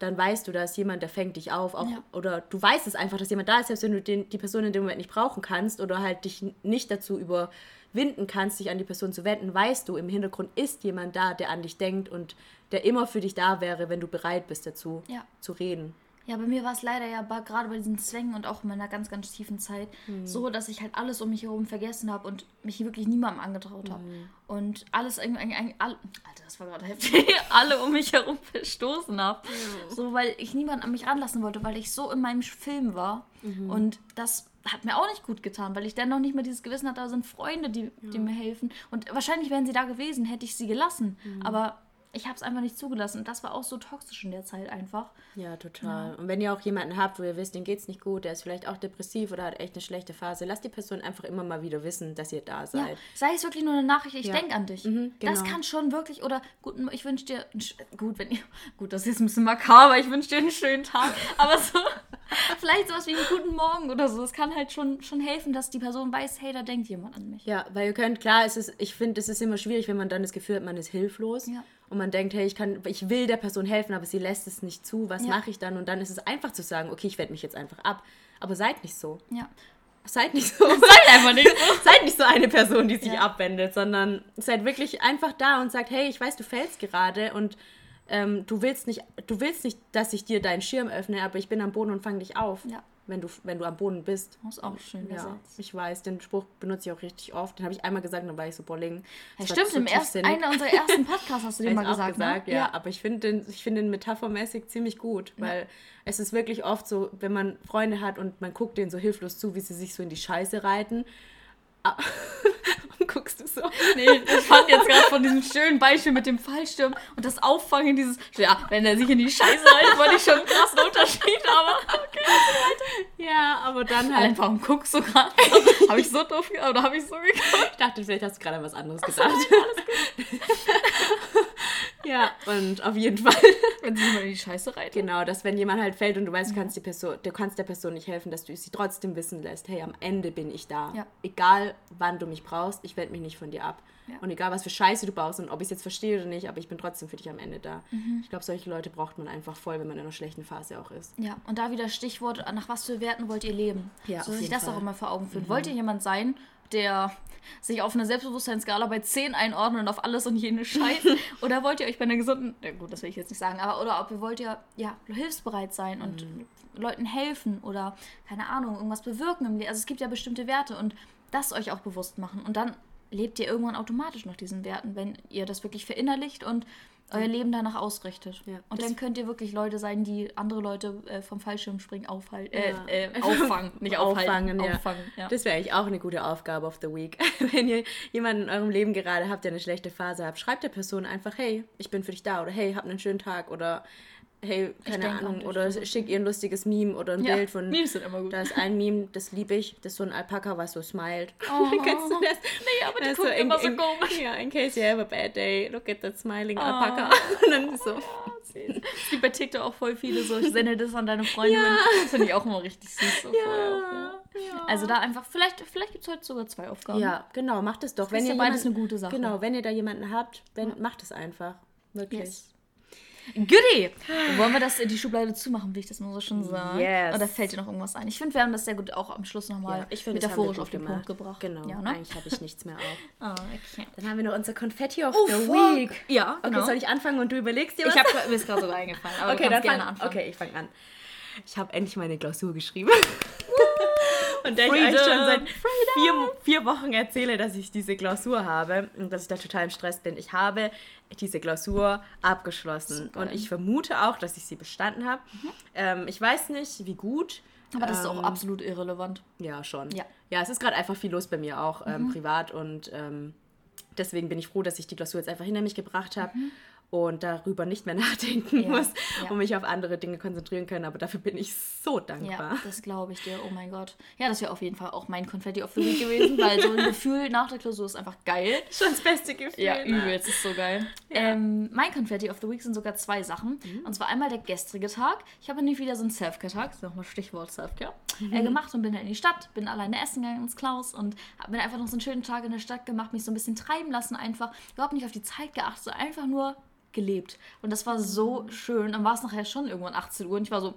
dann weißt du, da ist jemand, der fängt dich auf. Auch, Ja. Oder du weißt es einfach, dass jemand da ist, selbst wenn du den, die Person in dem Moment nicht brauchen kannst oder halt dich nicht dazu überwinden kannst, dich an die Person zu wenden, weißt du, im Hintergrund ist jemand da, der an dich denkt und der immer für dich da wäre, wenn du bereit bist dazu Ja. zu reden. Ja, bei mir war es leider ja gerade bei diesen Zwängen und auch in meiner ganz, ganz tiefen Zeit so, dass ich halt alles um mich herum vergessen habe und mich wirklich niemandem angetraut habe. Und alles irgendwie, irgendwie, all, Alter, das war gerade heftig, alle um mich herum verstoßen habe. So, weil ich niemanden an mich ranlassen wollte, weil ich so in meinem Film war. Und das hat mir auch nicht gut getan, weil ich dann noch nicht mehr dieses Gewissen hatte, da sind Freunde, die, die mir helfen. Und wahrscheinlich wären sie da gewesen, hätte ich sie gelassen. Aber ich habe es einfach nicht zugelassen. Und das war auch so toxisch in der Zeit einfach. Ja, total. Und wenn ihr auch jemanden habt, wo ihr wisst, dem geht's nicht gut, der ist vielleicht auch depressiv oder hat echt eine schlechte Phase, lasst die Person einfach immer mal wieder wissen, dass ihr da Ja, seid. sei es wirklich nur eine Nachricht, ich Ja. denke an dich. Mhm, Das genau. kann schon wirklich, oder gut, ich wünsche dir, gut, wenn ihr, gut, das ist jetzt ein bisschen makaber, ich wünsche dir einen schönen Tag, aber so, vielleicht sowas wie einen guten Morgen oder so, es kann halt schon, schon helfen, dass die Person weiß, hey, da denkt jemand an mich. Ja, weil ihr könnt, klar, es ist, ich finde, es ist immer schwierig, wenn man dann das Gefühl hat, man ist hilflos. Ja. Und man denkt, hey, ich kann, ich will der Person helfen, aber sie lässt es nicht zu. Was Ja. mache ich dann? Und dann ist es einfach zu sagen, okay, ich wende mich jetzt einfach ab. Aber seid nicht so. Ja. Seid nicht so. Seid einfach nicht so. seid nicht so eine Person, die sich Ja. abwendet, sondern seid wirklich einfach da und sagt, hey, ich weiß, du fällst gerade und ähm, du willst nicht, du willst nicht, dass ich dir deinen Schirm öffne, aber ich bin am Boden und fange dich auf, Ja. Wenn du, wenn du am Boden bist. Das ist auch schön Ja, gesagt. ich weiß, den Spruch benutze ich auch richtig oft. Den habe ich einmal gesagt, dann war ich so bolling. Ja, Das war stimmt, so im ersten, einer unserer ersten Podcasts hast du dir Hab mal gesagt, gesagt, ne? ja. Aber ich finde den, ich finde den metaphormäßig ziemlich gut, weil es ist wirklich oft so, wenn man Freunde hat und man guckt denen so hilflos zu, wie sie sich so in die Scheiße reiten. Ah, Warum guckst du so? Nee, ich fand jetzt gerade von diesem schönen Beispiel mit dem Fallschirm und das Auffangen dieses, ja, wenn er sich in die Scheiße reitet, wollte ich schon einen krassen Unterschied, aber okay. Ja, aber dann halt. warum guckst du gerade? habe ich so doof oder habe ich so geguckt? Ich dachte, vielleicht hast du gerade was anderes gedacht. ja, und auf jeden Fall. Wenn sie mal in die Scheiße reitet. Genau, dass wenn jemand halt fällt und du weißt, du kannst, die Person, du kannst der Person nicht helfen, dass du sie trotzdem wissen lässt, hey, am Ende bin ich da. Ja. Egal, wann du mich brauchst, ich wende mich nicht von dir ab. Ja. Und egal, was für Scheiße du baust und ob ich es jetzt verstehe oder nicht, aber ich bin trotzdem für dich am Ende da. Mhm. Ich glaube, solche Leute braucht man einfach voll, wenn man in einer schlechten Phase auch ist. Ja, und da wieder Stichwort, nach was für Werten wollt ihr leben? Ja, so sich das Fall. Mhm. auch immer vor Augen führen. Wollt ihr jemand sein, der sich auf einer Selbstbewusstseinsskala bei 10 einordnet und auf alles und jene scheißt? oder wollt ihr euch bei einer gesunden, ja gut, das will ich jetzt nicht sagen, aber oder ob ihr wollt ihr ja hilfsbereit sein und Mhm. Leuten helfen oder keine Ahnung, irgendwas bewirken im Leben. Also es gibt ja bestimmte Werte und das euch auch bewusst machen und dann lebt ihr irgendwann automatisch nach diesen Werten, wenn ihr das wirklich verinnerlicht und euer Leben danach ausrichtet. Ja, und dann könnt ihr wirklich Leute sein, die andere Leute äh, vom Fallschirmspringen aufhalten. Äh, Ja. äh, auffangen, nicht aufhalten. Auffangen, ja. auffangen. Das wäre eigentlich auch eine gute Aufgabe of the week. Wenn ihr jemanden in eurem Leben gerade habt, der eine schlechte Phase hat, schreibt der Person einfach, hey, ich bin für dich da oder hey, hab einen schönen Tag oder hey, keine Ahnung, oder schickt ihr ein lustiges Meme oder ein Ja, Bild von Memes sind immer gut. Da ist ein Meme, das liebe ich, das ist so ein Alpaka, was so smilet. Oh. Kennst du das? Nee, aber die Das ist gucken immer so in, komisch. Ja, in case you have a bad day, look at that smiling Oh. Alpaka. Und dann so, Es gibt bei TikTok auch voll viele so, ich sende das an deine Freundin. Das finde ich auch immer richtig süß. So auch, ja. ja. Also da einfach, vielleicht, vielleicht gibt es heute sogar zwei Aufgaben. Ja, genau, macht es doch. Wenn ist ihr ja beides jemanden- eine gute Sache. Genau, wenn ihr da jemanden habt, wenn, macht es einfach. Wirklich. Yes. Goodie! Wollen wir das in die Schublade zumachen, wie ich das mal so schon sage? Yes. Oder fällt dir noch irgendwas ein? Ich finde, wir haben das sehr gut auch am Schluss nochmal Ja, metaphorisch auf den gemacht. Punkt gebracht. Genau, Ja, ne? eigentlich habe ich nichts mehr auf. Ah, okay. Dann haben wir noch unser Confetti of Oh, the fuck. Week. Ja, Okay, genau. soll ich anfangen und du überlegst dir was? Ich habe mir ist gerade sogar eingefallen, aber okay, du dann gerne fang, anfangen. Okay, ich fange an. Ich habe endlich meine Klausur geschrieben. und der ich euch schon seit vier, vier Wochen erzähle, dass ich diese Klausur habe und dass ich da total im Stress bin. Ich habe diese Klausur abgeschlossen Super. und ich vermute auch, dass ich sie bestanden habe. Ähm, ich weiß nicht, wie gut. Aber das ist auch Ähm, absolut irrelevant. Ja, schon. Ja. ja es ist gerade einfach viel los bei mir auch ähm, privat und ähm, deswegen bin ich froh, dass ich die Klausur jetzt einfach hinter mich gebracht habe und darüber nicht mehr nachdenken Ja, muss ja. und mich auf andere Dinge konzentrieren kann. Aber dafür bin ich so dankbar. Ja, das glaube ich dir. Oh mein Gott. Ja, das wäre auf jeden Fall auch mein Confetti of the Week gewesen, weil so ein Gefühl nach der Klausur ist einfach geil. Schon das beste Gefühl. Ja, ne? übelst, ist so geil. Ähm, mein Confetti of the Week sind sogar zwei Sachen. Mhm. Und zwar einmal der gestrige Tag. Ich habe nämlich wieder so einen Selfcare-Tag, das ist nochmal Stichwort Selfcare, Mhm. äh, gemacht und bin dann in die Stadt, bin alleine essen gegangen ins Klaus und habe mir einfach noch so einen schönen Tag in der Stadt gemacht, mich so ein bisschen treiben lassen, einfach überhaupt nicht auf die Zeit geachtet, so einfach nur gelebt. Und das war so schön. Dann war es nachher schon irgendwann 18 Uhr und ich war so,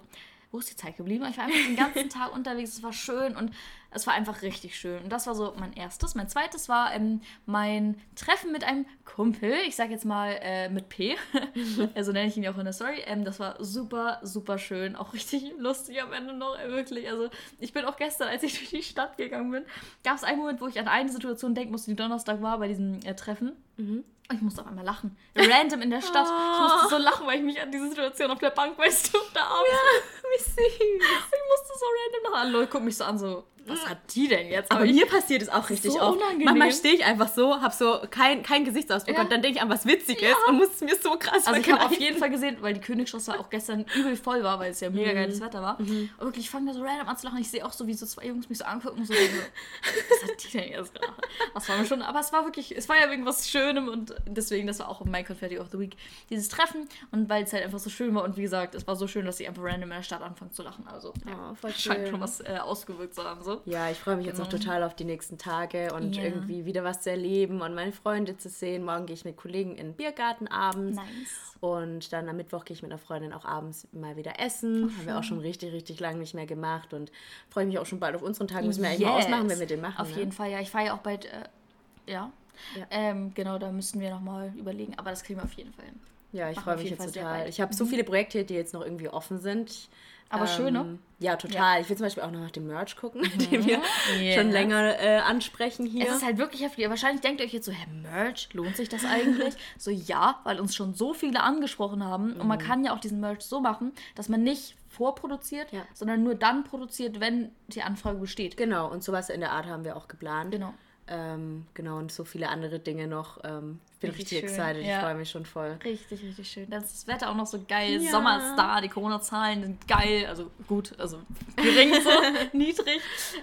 wo ist die Zeit geblieben? Ich war einfach den ganzen Tag unterwegs, es war schön und es war einfach richtig schön. Und das war so mein erstes. Mein zweites war ähm, mein Treffen mit einem Kumpel. Ich sag jetzt mal äh, mit P. also nenne ich ihn ja auch in der Story. Ähm, das war super, super schön. Auch richtig lustig am Ende noch, äh, wirklich. Also ich bin auch gestern, als ich durch die Stadt gegangen bin, gab es einen Moment, wo ich an eine Situation denken musste, die Donnerstag war bei diesem äh, Treffen. Mhm. Ich musste auf einmal lachen. Random in der Stadt. Ich musste so lachen, weil ich mich an diese Situation auf der Bank, weißt du, da abends. Ja, wie süß. Ich musste so random lachen. Alle Leute gucken mich so an, so, was hat die denn jetzt? Aber, aber mir passiert es auch richtig so oft. Unangenehm. Manchmal stehe ich einfach so, habe so kein, kein Gesichtsausdruck ja. und dann denke ich an was Witziges ja. und muss es mir so krass Also ich habe auf jeden Fall gesehen, weil die Königsstraße auch gestern übel voll war, weil es ja mega mhm. geiles Wetter war. Mhm. Und wirklich, ich fange da so random an zu lachen. Ich sehe auch so, wie so zwei Jungs mich so angucken und so, was hat die denn jetzt gerade? Das war mir schon, aber es war wirklich, es war ja irgendwas Schönem und deswegen, das war auch mein Confetti of the Week, dieses Treffen und weil es halt einfach so schön war und wie gesagt, es war so schön, dass sie einfach random in der Stadt anfangen zu lachen. Also, ja, oh, voll schön. scheint schon was äh, ausgewirkt zu haben. So. Ja, ich freue mich jetzt auch genau. total auf die nächsten Tage und yeah. irgendwie wieder was zu erleben und meine Freunde zu sehen. Morgen gehe ich mit Kollegen in den Biergarten abends. Nice. Und dann am Mittwoch gehe ich mit einer Freundin auch abends mal wieder essen. Oh, Haben wir auch schon richtig, richtig lange nicht mehr gemacht und freue mich auch schon bald auf unseren Tag. Müssen wir yes. eigentlich mal ausmachen, wenn wir den machen. Auf ne? jeden Fall, ja. Ich fahre ja auch bald, äh, ja. ja. Ähm, genau, da müssten wir nochmal überlegen. Aber das kriegen wir auf jeden Fall hin. Ja, ich freue mich jetzt total. Ich habe so mhm. viele Projekte, die jetzt noch irgendwie offen sind. Ich aber ähm, schön, ne? Ja, total. Ja. Ich will zum Beispiel auch noch nach dem Merch gucken, mhm. den wir yeah. schon länger äh, ansprechen hier. Es ist halt wirklich heftig. Wahrscheinlich denkt ihr euch jetzt so, hä, Merch, lohnt sich das eigentlich? so, ja, weil uns schon so viele angesprochen haben. Mhm. Und man mhm. kann ja auch diesen Merch so machen, dass man nicht vorproduziert, ja. sondern nur dann produziert, wenn die Anfrage besteht. Genau, und sowas in der Art haben wir auch geplant. Genau. Ähm, genau, und so viele andere Dinge noch. Ähm, bin richtig, richtig excited, ja. ich freue mich schon voll. Richtig, richtig schön. Dann ist das Wetter auch noch so geil. Ja. Sommer ist da, die Corona-Zahlen sind geil. Also gut, also gering so, niedrig.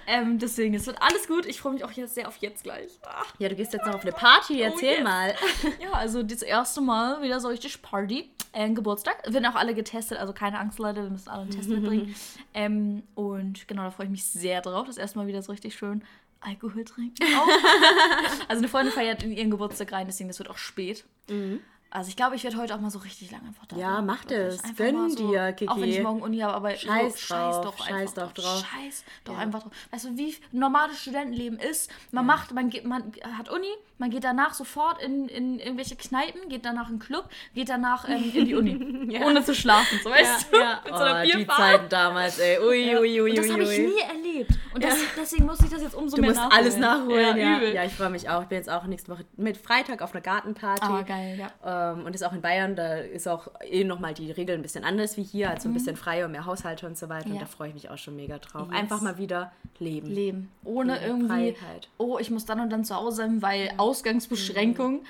Ähm, deswegen, es wird alles gut. Ich freue mich auch jetzt sehr auf jetzt gleich. Ach. Ja, du gehst jetzt noch auf eine Party, oh, erzähl oh, yes. mal. ja, also das erste Mal wieder so richtig Party. Äh, Geburtstag. Werden auch alle getestet, also keine Angst, Leute, wir müssen alle einen Test mitbringen. Ähm, und genau, da freue ich mich sehr drauf. Das erste Mal wieder so richtig schön Alkohol trinken. also eine Freundin feiert in ihren Geburtstag rein, deswegen das wird auch spät. Mhm. Also ich glaube, ich werde heute auch mal so richtig lange einfach da. Ja, mach das. Gönn so, dir, Kiki. Auch wenn ich morgen Uni habe, aber scheiß, so, scheiß drauf, doch scheiß einfach drauf. Scheiß doch ja. einfach drauf. Weißt du, wie normales Studentenleben ist? Man ja. macht, man geht, man hat Uni, man geht danach sofort in, in irgendwelche Kneipen, geht danach in den Club, geht danach ähm, in die Uni. ja. Ohne zu schlafen, so weißt du? Ja. Mit so einer oh, die Zeiten damals, ey. Ui, ui, ui, Und das habe ich nie erlebt. Und das, deswegen muss ich das jetzt umso du mehr nachholen. Du musst alles nachholen, ja. Ja, ich freue mich auch. Ich bin jetzt auch nächste Woche mit Freitag auf einer Gartenparty. Ah, geil, ja. Ähm, und ist auch in Bayern da ist auch eh nochmal die Regeln ein bisschen anders wie hier, also ein mhm. bisschen freier, mehr Haushalte und so weiter. Ja. Und da freue ich mich auch schon mega drauf. Yes. Einfach mal wieder leben. Leben. Ohne ja, irgendwie, Freiheit. oh, ich muss dann und dann zu Hause sein, weil Ausgangsbeschränkung. Mhm.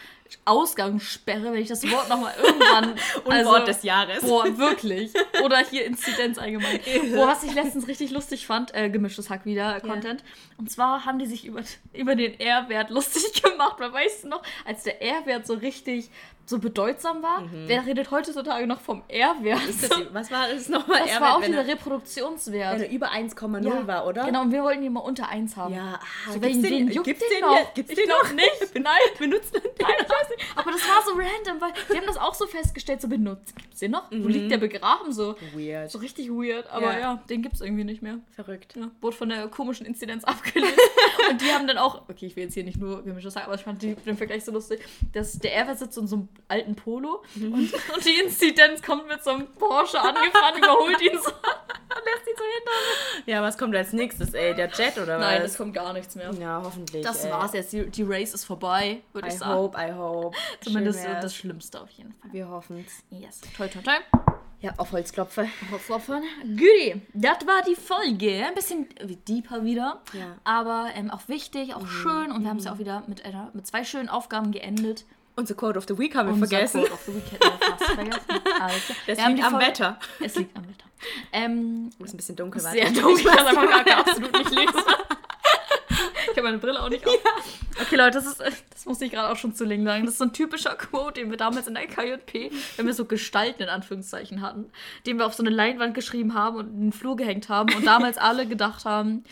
Ausgangssperre, wenn ich das Wort nochmal irgendwann. also, Wort des Jahres. Boah, wirklich. Oder hier Inzidenz allgemein. Boah, was ich letztens richtig lustig fand, äh, gemischtes Hack wieder, äh, Content. Und zwar haben die sich über, über den R-Wert lustig gemacht. Man weiß noch, als der R-Wert so richtig so bedeutsam war. Mhm. Wer redet heutzutage noch vom R-Wert? Was war das nochmal? Das R-Wert, war auch dieser Reproduktionswert. Wenn er über 1,0 ja. war, oder? Genau, und wir wollten ihn mal unter 1 haben. Ja, ah, so, gibt's den, den, gibt's den, den noch? Gibt's den noch nicht? Nein, benutzt den Nein, ich weiß nicht. Aber das war so random, weil wir haben das auch so festgestellt, so benutzt. Gibt's den noch? Mhm. Wo liegt der begraben? So weird. So richtig weird. Aber ja, ja den gibt's irgendwie nicht mehr. Verrückt. Ja, wurde von der komischen Inzidenz abgelehnt. und die haben dann auch, okay, ich will jetzt hier nicht nur gemischtes sagen, aber ich fand den Vergleich so lustig, dass der R-Wert sitzt in so einem alten Polo Mhm. Und, und, die Inzidenz kommt mit so einem Porsche angefahren, überholt ihn so und lässt ihn so hinter Ja, was kommt als nächstes, ey? Der Jet oder was? Nein, es kommt gar nichts mehr. Ja, hoffentlich. Das ey. war's jetzt. Die, die, Race ist vorbei, würde ich sagen. I hope, I hope. Zumindest das Schlimmste auf jeden Fall. Wir hoffen's. Yes. Toll, toll, toll. Ja, auf Holzklopfe. Holzklopfen. Güdi, das war die Folge. Ein bisschen deeper wieder. Ja. Aber ähm, auch wichtig, auch mhm. schön. Und wir haben es ja auch wieder mit, einer, mit zwei schönen Aufgaben geendet. Unser Quote of the Week haben wir Unser vergessen. Quote of the Week hätten wir fast vergessen. Also, das liegt am Wetter. Es liegt am Wetter. Ähm, ist ein bisschen dunkel. Sehr dunkel. Ich einfach gar absolut nicht lesen. Habe meine Brille auch nicht auf. Ja. Okay, Leute, das, ist, das muss ich gerade auch schon zu Lingen sagen. Das ist so ein typischer Quote, den wir damals in der KJP, wenn wir so Gestalten in Anführungszeichen hatten, den wir auf so eine Leinwand geschrieben haben und in den Flur gehängt haben und damals alle gedacht haben,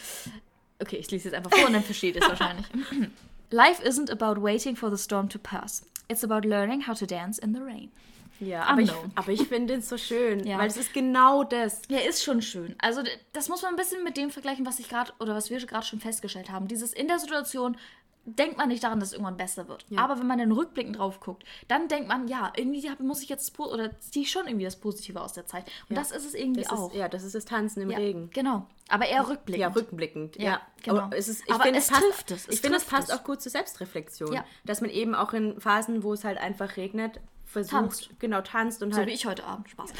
okay, ich lese jetzt einfach vor und dann versteht ihr es wahrscheinlich. Life isn't about waiting for the storm to pass. It's about learning how to dance in the rain. Ja, aber ich, aber ich finde den so schön, ja. weil es ist genau das. Ja, ist schon schön. Also das muss man ein bisschen mit dem vergleichen, was ich gerade oder was wir gerade schon festgestellt haben. Dieses in der Situation denkt man nicht daran, dass es irgendwann besser wird. Ja. Aber wenn man den Rückblicken drauf guckt, dann denkt man, ja, irgendwie muss ich jetzt oder ziehe ich schon irgendwie das Positive aus der Zeit. Und das ist es irgendwie das auch. Ist, ja, das ist das Tanzen im Regen. Genau. Aber eher rückblickend. Ja, rückblickend. Ja, genau. Aber es, ist, ich Aber find, es, es trifft es. Ich finde, es passt auch gut zur Selbstreflexion. Dass man eben auch in Phasen, wo es halt einfach regnet, versucht, tanzt. genau, tanzt und so halt. wie ich heute Abend. Spaß.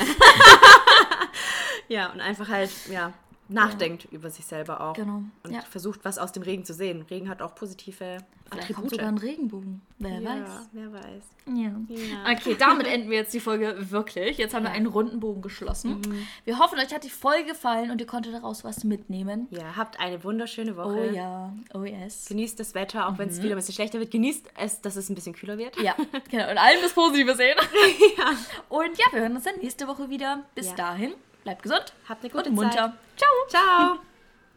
ja, und einfach halt, ja, nachdenkt ja. über sich selber auch. Genau. Und ja. versucht, was aus dem Regen zu sehen. Regen hat auch positive Vielleicht Attribute. kommt sogar ein Regenbogen. Wer ja, weiß. wer weiß. Ja. Okay, damit enden wir jetzt die Folge wirklich. Jetzt haben wir einen runden Bogen geschlossen. Mhm. Wir hoffen, euch hat die Folge gefallen und ihr konntet daraus was mitnehmen. Ja, habt eine wunderschöne Woche. Oh ja, oh yes. Genießt das Wetter, auch mhm. wenn es wieder ein bisschen schlechter wird. Genießt es, dass es ein bisschen kühler wird. Ja, genau. Und allem das Positive sehen. ja. Und ja, wir hören uns dann nächste Woche wieder. Bis dahin. Bleibt gesund. Habt eine gute und munter. Zeit. Ciao. Ciao.